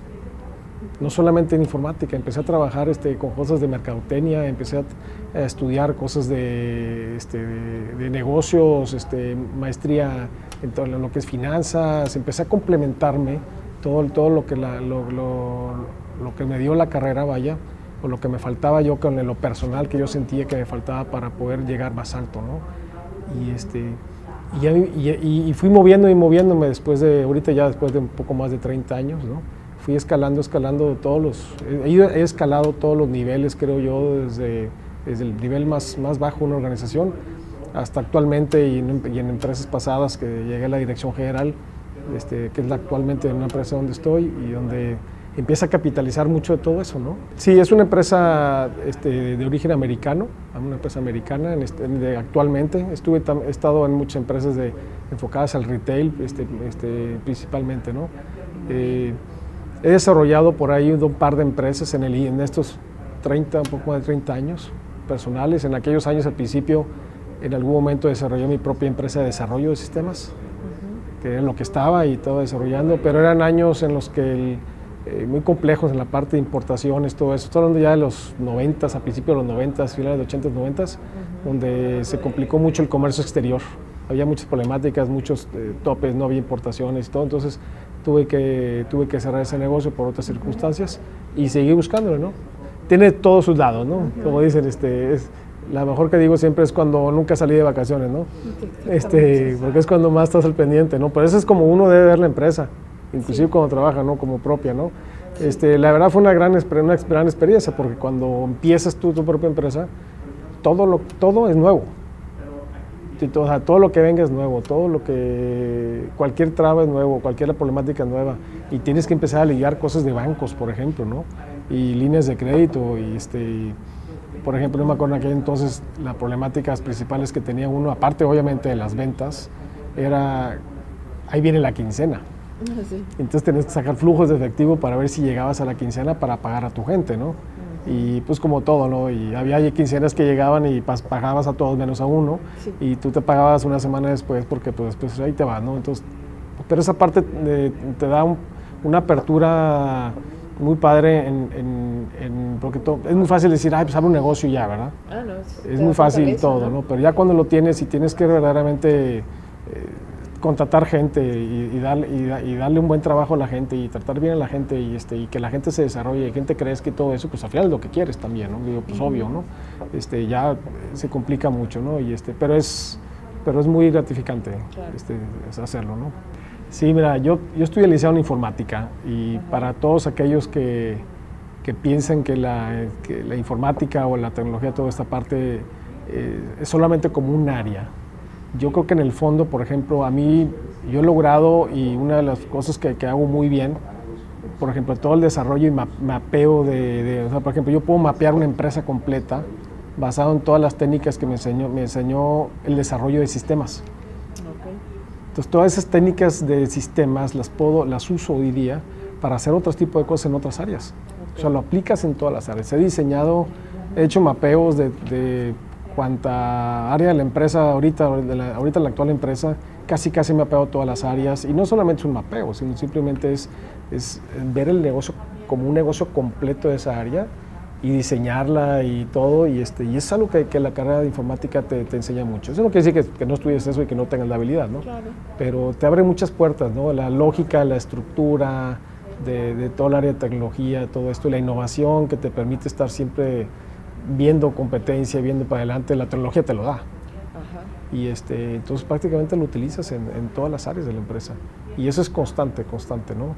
no solamente en informática, empecé a trabajar este, con cosas de mercadotecnia, empecé a, estudiar cosas de, este, de, negocios, este, maestría en todo lo que es finanzas, empecé a complementarme todo, todo lo, que lo, lo, que me dio la carrera, vaya, o lo que me faltaba yo con lo personal que yo sentía que me faltaba para poder llegar más alto, ¿no? Y, este, y fui moviendo y moviéndome después de, ahorita ya después de un poco más de 30 años, ¿no? Fui escalando, escalando todos los, he, escalado todos los niveles, creo yo, desde, desde el nivel más, más bajo de una organización hasta actualmente y en, empresas pasadas que llegué a la dirección general, este, que es actualmente en una empresa donde estoy y donde empieza a capitalizar mucho de todo eso, ¿no? Sí, es una empresa este, de origen americano, una empresa americana este, de, actualmente. Estuve, he estado en muchas empresas de, enfocadas al retail este, este, principalmente, ¿no? Eh, He desarrollado por ahí un par de empresas en, el, en estos 30, un poco más de 30 años personales. En aquellos años al principio, en algún momento desarrollé mi propia empresa de desarrollo de sistemas, que era lo que estaba y estaba desarrollando, pero eran años en los que eh, muy complejos en la parte de importaciones, todo eso. Estoy hablando ya de los 90, a principios de los 90, finales de 80, 90, donde se complicó mucho el comercio exterior. Había muchas problemáticas, muchos eh, topes, no había importaciones y todo. Entonces tuve que, tuve que cerrar ese negocio por otras circunstancias y seguí buscándolo, ¿no? Tiene todos sus lados, ¿no? Como dicen, este, es, la mejor que digo siempre es cuando nunca salí de vacaciones, ¿no? Este, porque es cuando más estás al pendiente, ¿no? Pero eso es como uno debe ver la empresa inclusive cuando trabaja, ¿no? Como propia, ¿no? Este, la verdad fue una gran, una gran experiencia porque cuando empiezas tú tu propia empresa, todo, lo, todo es nuevo. O sea, todo lo que venga es nuevo, todo lo que, cualquier traba es nuevo, cualquier problemática es nueva. Y tienes que empezar a ligar cosas de bancos, por ejemplo, ¿no? Y líneas de crédito. Y este, por ejemplo, yo me acuerdo en aquel entonces las problemáticas principales que tenía uno, aparte obviamente de las ventas, era, ahí viene la quincena. Entonces tenías que sacar flujos de efectivo para ver si llegabas a la quincena para pagar a tu gente, ¿no? Y pues como todo, ¿no? Y había quincenas que llegaban y pagabas a todos menos a uno y tú te pagabas una semana después porque pues después ahí te vas, ¿no? Entonces, pero esa parte te da una apertura muy padre en, porque es muy fácil decir, ay, pues abre un negocio y ya, ¿verdad? Ah, no, es, muy fácil todo, ¿no? Pero ya cuando lo tienes y tienes que verdaderamente... Eh, contratar gente y, darle, y, darle un buen trabajo a la gente y tratar bien a la gente y, este, y que la gente se desarrolle y gente crezca y todo eso, pues al final es lo que quieres también, ¿no? Digo, pues obvio, ¿no? Este, ya se complica mucho, ¿no? Y este, pero, es, pero es muy gratificante este, hacerlo, ¿no? Sí, mira, yo, yo estoy licenciado en informática y para todos aquellos que, que piensen que la, que la, informática o la tecnología, toda esta parte, eh, es solamente como un área, yo creo que en el fondo, por ejemplo, a mí yo he logrado y una de las cosas que, hago muy bien, por ejemplo, todo el desarrollo y mapeo de, o sea, por ejemplo, yo puedo mapear una empresa completa basado en todas las técnicas que me enseñó, me enseñó el desarrollo de sistemas. Entonces, todas esas técnicas de sistemas las, puedo, las uso hoy día para hacer otros tipos de cosas en otras áreas. O sea, lo aplicas en todas las áreas. He diseñado, he hecho mapeos de cuanta área de la empresa, ahorita, la, ahorita la actual empresa, casi casi me mapeo todas las áreas. Y no solamente es un mapeo, sino simplemente es, es ver el negocio como un negocio completo de esa área y diseñarla y todo. Y, este, y es algo que, que la carrera de informática te, te, enseña mucho. Eso no quiere decir que, que, no estudies eso y que no tengas la habilidad, ¿no? Pero te abre muchas puertas, ¿no? La lógica, la estructura de, de todo el área de tecnología, todo esto, y la innovación que te permite estar siempre viendo competencia, viendo para adelante, la tecnología te lo da. Y este, entonces prácticamente lo utilizas en, todas las áreas de la empresa. Y eso es constante, constante, ¿no?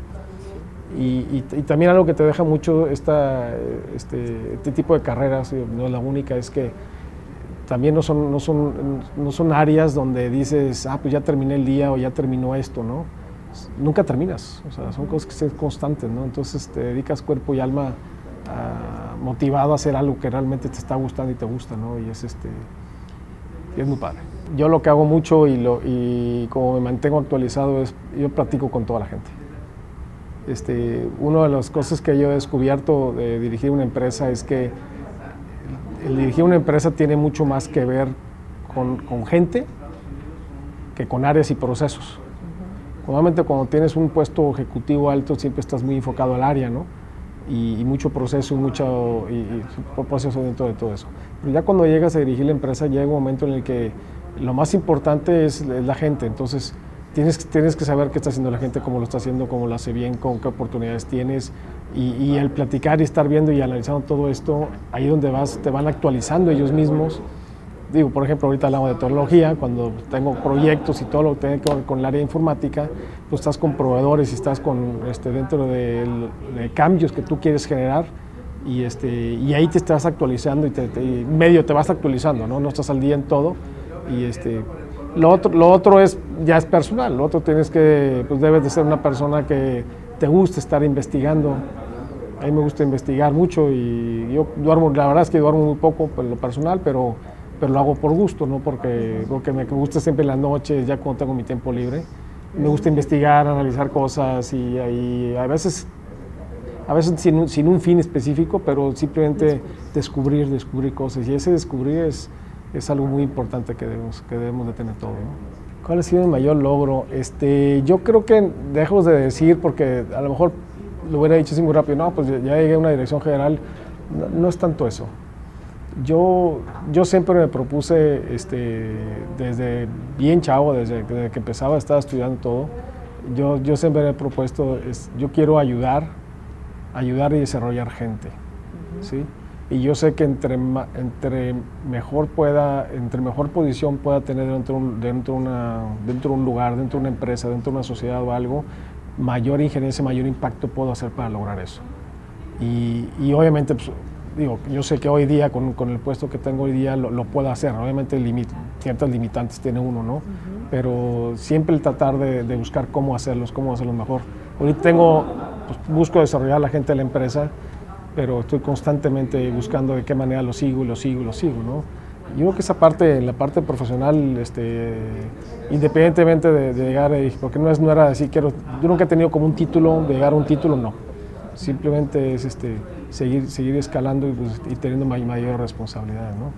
Y, también algo que te deja mucho esta, este, este, tipo de carreras, no es la única, es que también no son, no, son, no son áreas donde dices, ah, pues ya terminé el día o ya terminó esto, ¿no? Nunca terminas, o sea, son cosas que son constantes, ¿no? Entonces te dedicas cuerpo y alma motivado a hacer algo que realmente te está gustando y te gusta, ¿no? Y es, este, y es muy padre. Yo lo que hago mucho y, lo, y como me mantengo actualizado es, yo platico con toda la gente. Este, una de las cosas que yo he descubierto de dirigir una empresa es que el dirigir una empresa tiene mucho más que ver con, con gente que con áreas y procesos. Normalmente cuando tienes un puesto ejecutivo alto siempre estás muy enfocado al área, ¿no? Y, mucho proceso mucho y, proceso dentro de todo eso. Pero ya cuando llegas a dirigir la empresa llega un momento en el que lo más importante es, la gente, entonces tienes, tienes que saber qué está haciendo la gente, cómo lo está haciendo, cómo lo hace bien, con qué oportunidades tienes. Y, y platicar y estar viendo y analizando todo esto, ahí donde vas, te van actualizando ellos mismos digo, por ejemplo, ahorita hablamos de tecnología, cuando tengo proyectos y todo lo que tiene que ver con el área informática, pues estás con proveedores y estás con, este, dentro de, cambios que tú quieres generar y, este, y ahí te estás actualizando y, te, medio te vas actualizando, ¿no? No estás al día en todo y este, lo otro, lo otro es, ya es personal, lo otro tienes que, pues debes de ser una persona que te guste estar investigando, a mí me gusta investigar mucho y yo duermo, la verdad es que duermo muy poco por lo personal, pero pero lo hago por gusto, no porque, porque me gusta siempre en las noches, ya cuando tengo mi tiempo libre. Me gusta investigar, analizar cosas y, a veces A veces sin un, sin un fin específico, pero simplemente descubrir, descubrir cosas. Y ese descubrir es, es algo muy importante que debemos, que debemos de tener todo. ¿Cuál ha sido mi mayor logro? Este, yo creo que dejo de decir, porque a lo mejor lo hubiera dicho así muy rápido, no, pues ya llegué a una dirección general. No, es tanto eso. Yo, yo siempre me propuse, este, desde bien chavo, desde, que empezaba, estaba estudiando todo, yo, yo siempre me he propuesto, es, yo quiero ayudar, ayudar y desarrollar gente. ¿sí? Y yo sé que entre, entre mejor pueda, entre mejor posición pueda tener dentro, dentro, una, dentro de un lugar, dentro de una empresa, dentro de una sociedad o algo, mayor injerencia, mayor impacto puedo hacer para lograr eso. Y, y obviamente, pues, digo, yo sé que hoy día, con, con, el puesto que tengo hoy día, lo, lo puedo hacer. Obviamente, limit, ciertas limitantes tiene uno, ¿no? Pero siempre el tratar de, de, buscar cómo hacerlos, cómo hacerlos mejor. Ahorita tengo, pues, busco desarrollar a la gente de la empresa pero estoy constantemente buscando de qué manera lo sigo y lo sigo y lo sigo, ¿no? Yo creo que esa parte, la parte profesional, este, independientemente de, llegar, porque no, es, no era así, quiero, yo nunca he tenido como un título, de llegar a un título, no. Simplemente es este, seguir, seguir escalando y, pues, y teniendo mayor responsabilidad, ¿no?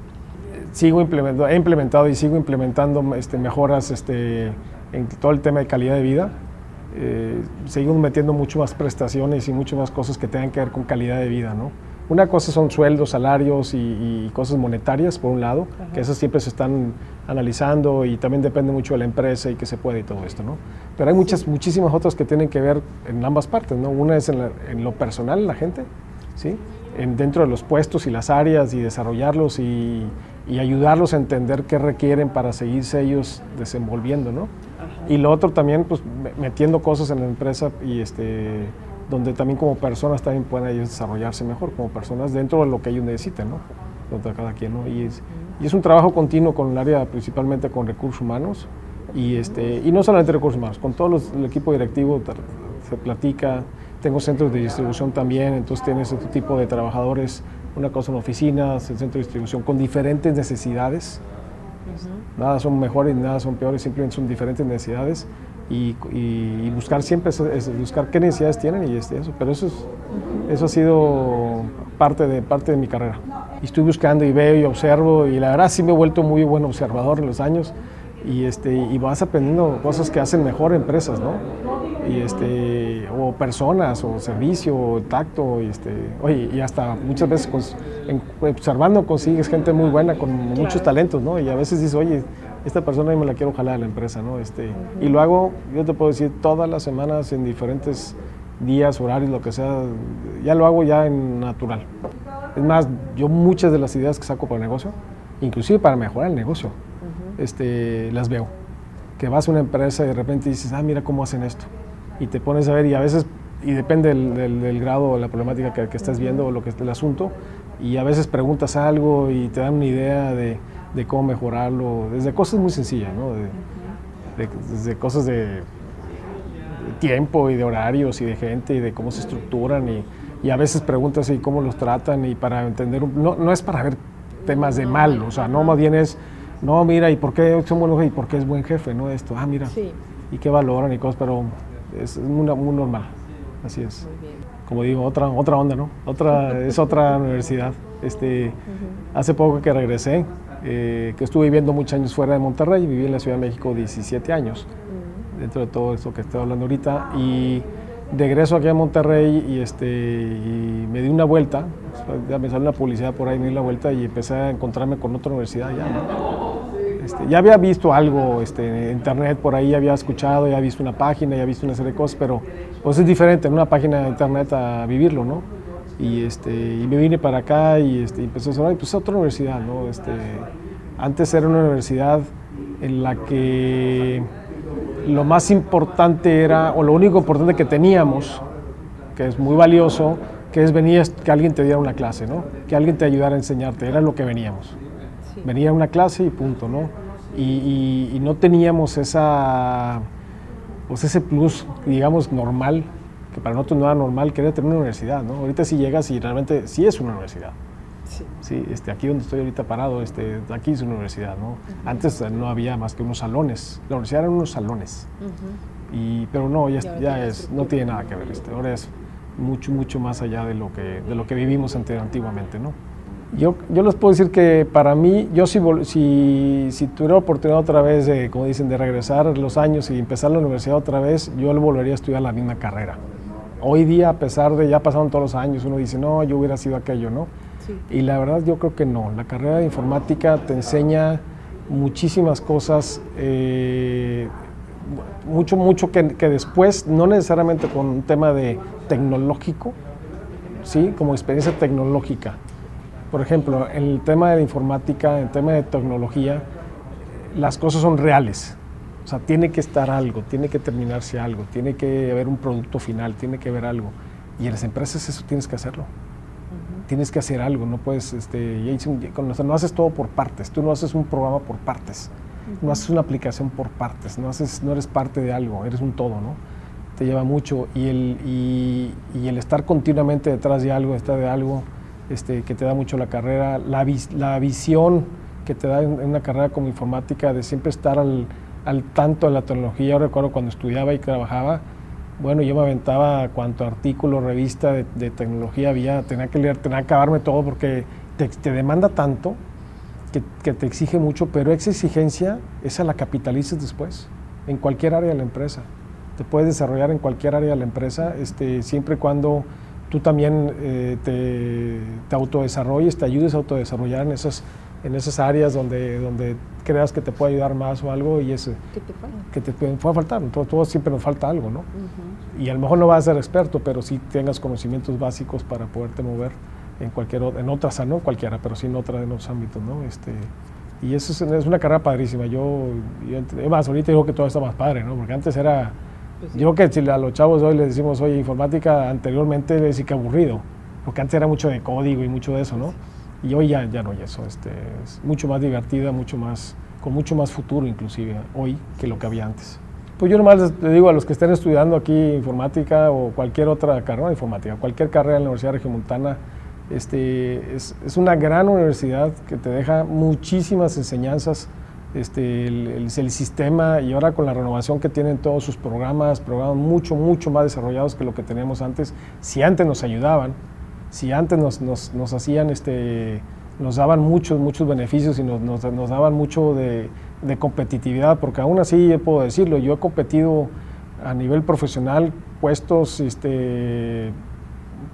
Sigo implementando, he implementado y sigo implementando este, mejoras este, en todo el tema de calidad de vida eh, seguimos metiendo mucho más prestaciones y mucho más cosas que tengan que ver con calidad de vida, ¿no? Una cosa son sueldos, salarios y, cosas monetarias, por un lado, que esas siempre se están analizando y también depende mucho de la empresa y que se puede y todo esto, ¿no? Pero hay muchas, muchísimas otras que tienen que ver en ambas partes, ¿no? Una es en, lo personal, la gente, ¿sí? En, dentro de los puestos y las áreas y desarrollarlos y, y ayudarlos a entender qué requieren para seguirse ellos desenvolviendo, ¿no? Y lo otro también, pues metiendo cosas en la empresa y este, donde también como personas también pueden ellos desarrollarse mejor, como personas dentro de lo que ellos necesiten, ¿no? Dentro de cada quien, ¿no? Y es, y es un trabajo continuo con el área principalmente con recursos humanos y, este, y no solamente recursos humanos, con todo el equipo directivo se platica, tengo centros de distribución también, entonces tienes otro tipo de trabajadores, una cosa en oficinas, el centro de distribución con diferentes necesidades Nada son mejores nada son peores, simplemente son diferentes necesidades y, buscar siempre es, buscar qué necesidades tienen y este, eso. Pero eso, es, eso ha sido parte de, parte de mi carrera. Y estoy buscando y veo y observo y la verdad sí me he vuelto muy buen observador en los años y, este, y vas aprendiendo cosas que hacen mejor empresas, ¿no? Y este, o personas, o servicio, o tacto, y, este, oye, y hasta muchas veces observando consigues gente muy buena con muchos talentos, ¿no? Y a veces dices, oye, esta persona me la quiero jalar a la empresa, ¿no? Este, Y lo hago, yo te puedo decir, todas las semanas en diferentes días, horarios, lo que sea, ya lo hago ya en natural. Es más, yo muchas de las ideas que saco para el negocio, inclusive para mejorar el negocio, este, las veo. Que vas a una empresa y de repente dices, ah, mira cómo hacen esto. Y te pones a ver y a veces, y depende del, del, grado o la problemática que, que estás viendo o lo que es el asunto, y a veces preguntas algo y te dan una idea de, de cómo mejorarlo, desde cosas muy sencillas, ¿no? De, desde cosas de, tiempo y de horarios y de gente y de cómo se estructuran y, y a veces preguntas y cómo los tratan y para entender, no, no es para ver temas de mal, o sea, no más bien es no, mira, ¿y por qué son buenos ¿Y por qué es buen jefe? No, esto, ah, mira, y qué valoran y cosas, pero es muy, muy normal, así es. Como digo, otra, otra onda, ¿no? Otra, es otra universidad. Este, Hace poco que regresé, eh, que estuve viviendo muchos años fuera de Monterrey, viví en la Ciudad de México 17 años, dentro de todo esto que estoy hablando ahorita, y regreso aquí a Monterrey y, este, y me di una vuelta, ya me salió una publicidad por ahí, me di la vuelta y empecé a encontrarme con otra universidad ya. Este, ya había visto algo este, en internet por ahí, había escuchado, ya había visto una página, ya había visto una serie de cosas, pero pues es diferente en una página de internet a vivirlo, ¿no? Y, este, y me vine para acá y, este, y empecé a decir, pues otra universidad, ¿no? Este, antes era una universidad en la que lo más importante era, o lo único importante que teníamos, que es muy valioso, que es venir, que alguien te diera una clase, ¿no? Que alguien te ayudara a enseñarte, era lo que veníamos. Venía a una clase y punto, ¿no? Y, no teníamos esa, pues ese plus, digamos, normal, que para nosotros no era normal, que era tener una universidad, ¿no? Ahorita sí llegas y realmente sí es una universidad. Sí. este, aquí donde estoy ahorita parado, este, aquí es una universidad, ¿no? Antes no había más que unos salones. La universidad eran unos salones. y, pero no, ya, ya, es, no tiene nada que ver. Este, ahora es mucho, mucho más allá de lo que, de lo que vivimos antiguamente, ¿no? Yo, yo les puedo decir que para mí, yo si, si, si tuviera oportunidad otra vez, de, como dicen, de regresar los años y empezar la universidad otra vez, yo le volvería a estudiar la misma carrera. Hoy día, a pesar de ya pasaron todos los años, uno dice, no, yo hubiera sido aquello, ¿no? Y la verdad yo creo que no. La carrera de informática te enseña muchísimas cosas, eh, mucho, mucho que, que, después, no necesariamente con un tema de tecnológico, ¿sí? Como experiencia tecnológica por ejemplo, en el tema de la informática, en el tema de tecnología, las cosas son reales. O sea, tiene que estar algo, tiene que terminarse algo, tiene que haber un producto final, tiene que haber algo. Y en las empresas eso tienes que hacerlo. Tienes que hacer algo, no puedes, este, no haces todo por partes, tú no haces un programa por partes, no haces una aplicación por partes, no, haces, no eres parte de algo, eres un todo, ¿no? Te lleva mucho y el, y, y el estar continuamente detrás de algo, detrás de algo, este, que te da mucho la carrera, la, la visión que te da en, una carrera como informática de siempre estar al, al, tanto de la tecnología. Yo recuerdo cuando estudiaba y trabajaba, bueno, yo me aventaba cuanto artículo, revista de, tecnología había, tenía que leer, tenía que acabarme todo porque te, te demanda tanto que, que, te exige mucho, pero esa exigencia, esa la capitalizas después, en cualquier área de la empresa. Te puedes desarrollar en cualquier área de la empresa, este, siempre y cuando tú también eh, te, te, autodesarrolles, te ayudes a autodesarrollar en esas, en esas áreas donde, donde creas que te puede ayudar más o algo y ese ¿Qué te? Que te puede, faltar, todos, siempre nos falta algo, ¿no? Y a lo mejor no vas a ser experto, pero sí tengas conocimientos básicos para poderte mover en cualquier en otras, no cualquiera, pero sí en otras, en otros ámbitos, ¿no? Este, y eso es, es una carrera padrísima. Yo, yo, más, ahorita digo que todo está más padre, ¿no? Porque antes era pues Yo que si a los chavos hoy les decimos, oye, informática, anteriormente les decía que aburrido, porque antes era mucho de código y mucho de eso, ¿no? Y hoy ya, ya no hay eso, este, es mucho más divertida, mucho más, con mucho más futuro inclusive hoy que lo que había antes. Pues yo nomás les, digo a los que estén estudiando aquí informática o cualquier otra carrera, informática, cualquier carrera en la Universidad Regiomontana, este, es, es una gran universidad que te deja muchísimas enseñanzas este, el, sistema y ahora con la renovación que tienen todos sus programas, programas mucho, mucho más desarrollados que lo que teníamos antes. Si antes nos ayudaban, si antes nos, nos, nos hacían, este, nos daban muchos, muchos beneficios y nos, nos, daban mucho de, de, competitividad, porque aún así puedo decirlo, yo he competido a nivel profesional puestos, este,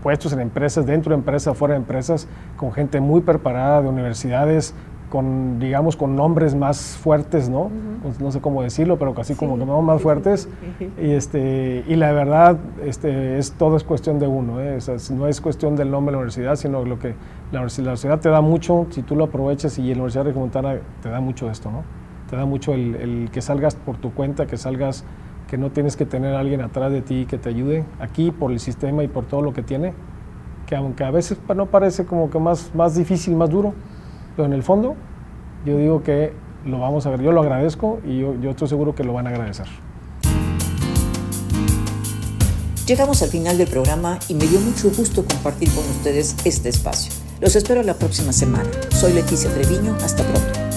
puestos en empresas, dentro de empresas, fuera de empresas, con gente muy preparada de universidades con, digamos, con nombres más fuertes, ¿no? Pues, no sé cómo decirlo, pero casi como que más fuertes. Y, este, y la verdad, este, es, todo es cuestión de uno, ¿eh? no es cuestión del nombre de la universidad, sino lo que la universidad, te da mucho, si tú lo aprovechas y la Universidad de Montana te da mucho esto, ¿no? Te da mucho el, el, que salgas por tu cuenta, que salgas, que no tienes que tener a alguien atrás de ti que te ayude, aquí por el sistema y por todo lo que tiene, que aunque a veces no parece como que más, más difícil, más duro, pero en el fondo, yo digo que lo vamos a ver. Yo lo agradezco y yo, estoy seguro que lo van a agradecer. Llegamos al final del programa y me dio mucho gusto compartir con ustedes este espacio. Los espero la próxima semana. Soy Leticia Treviño. Hasta pronto.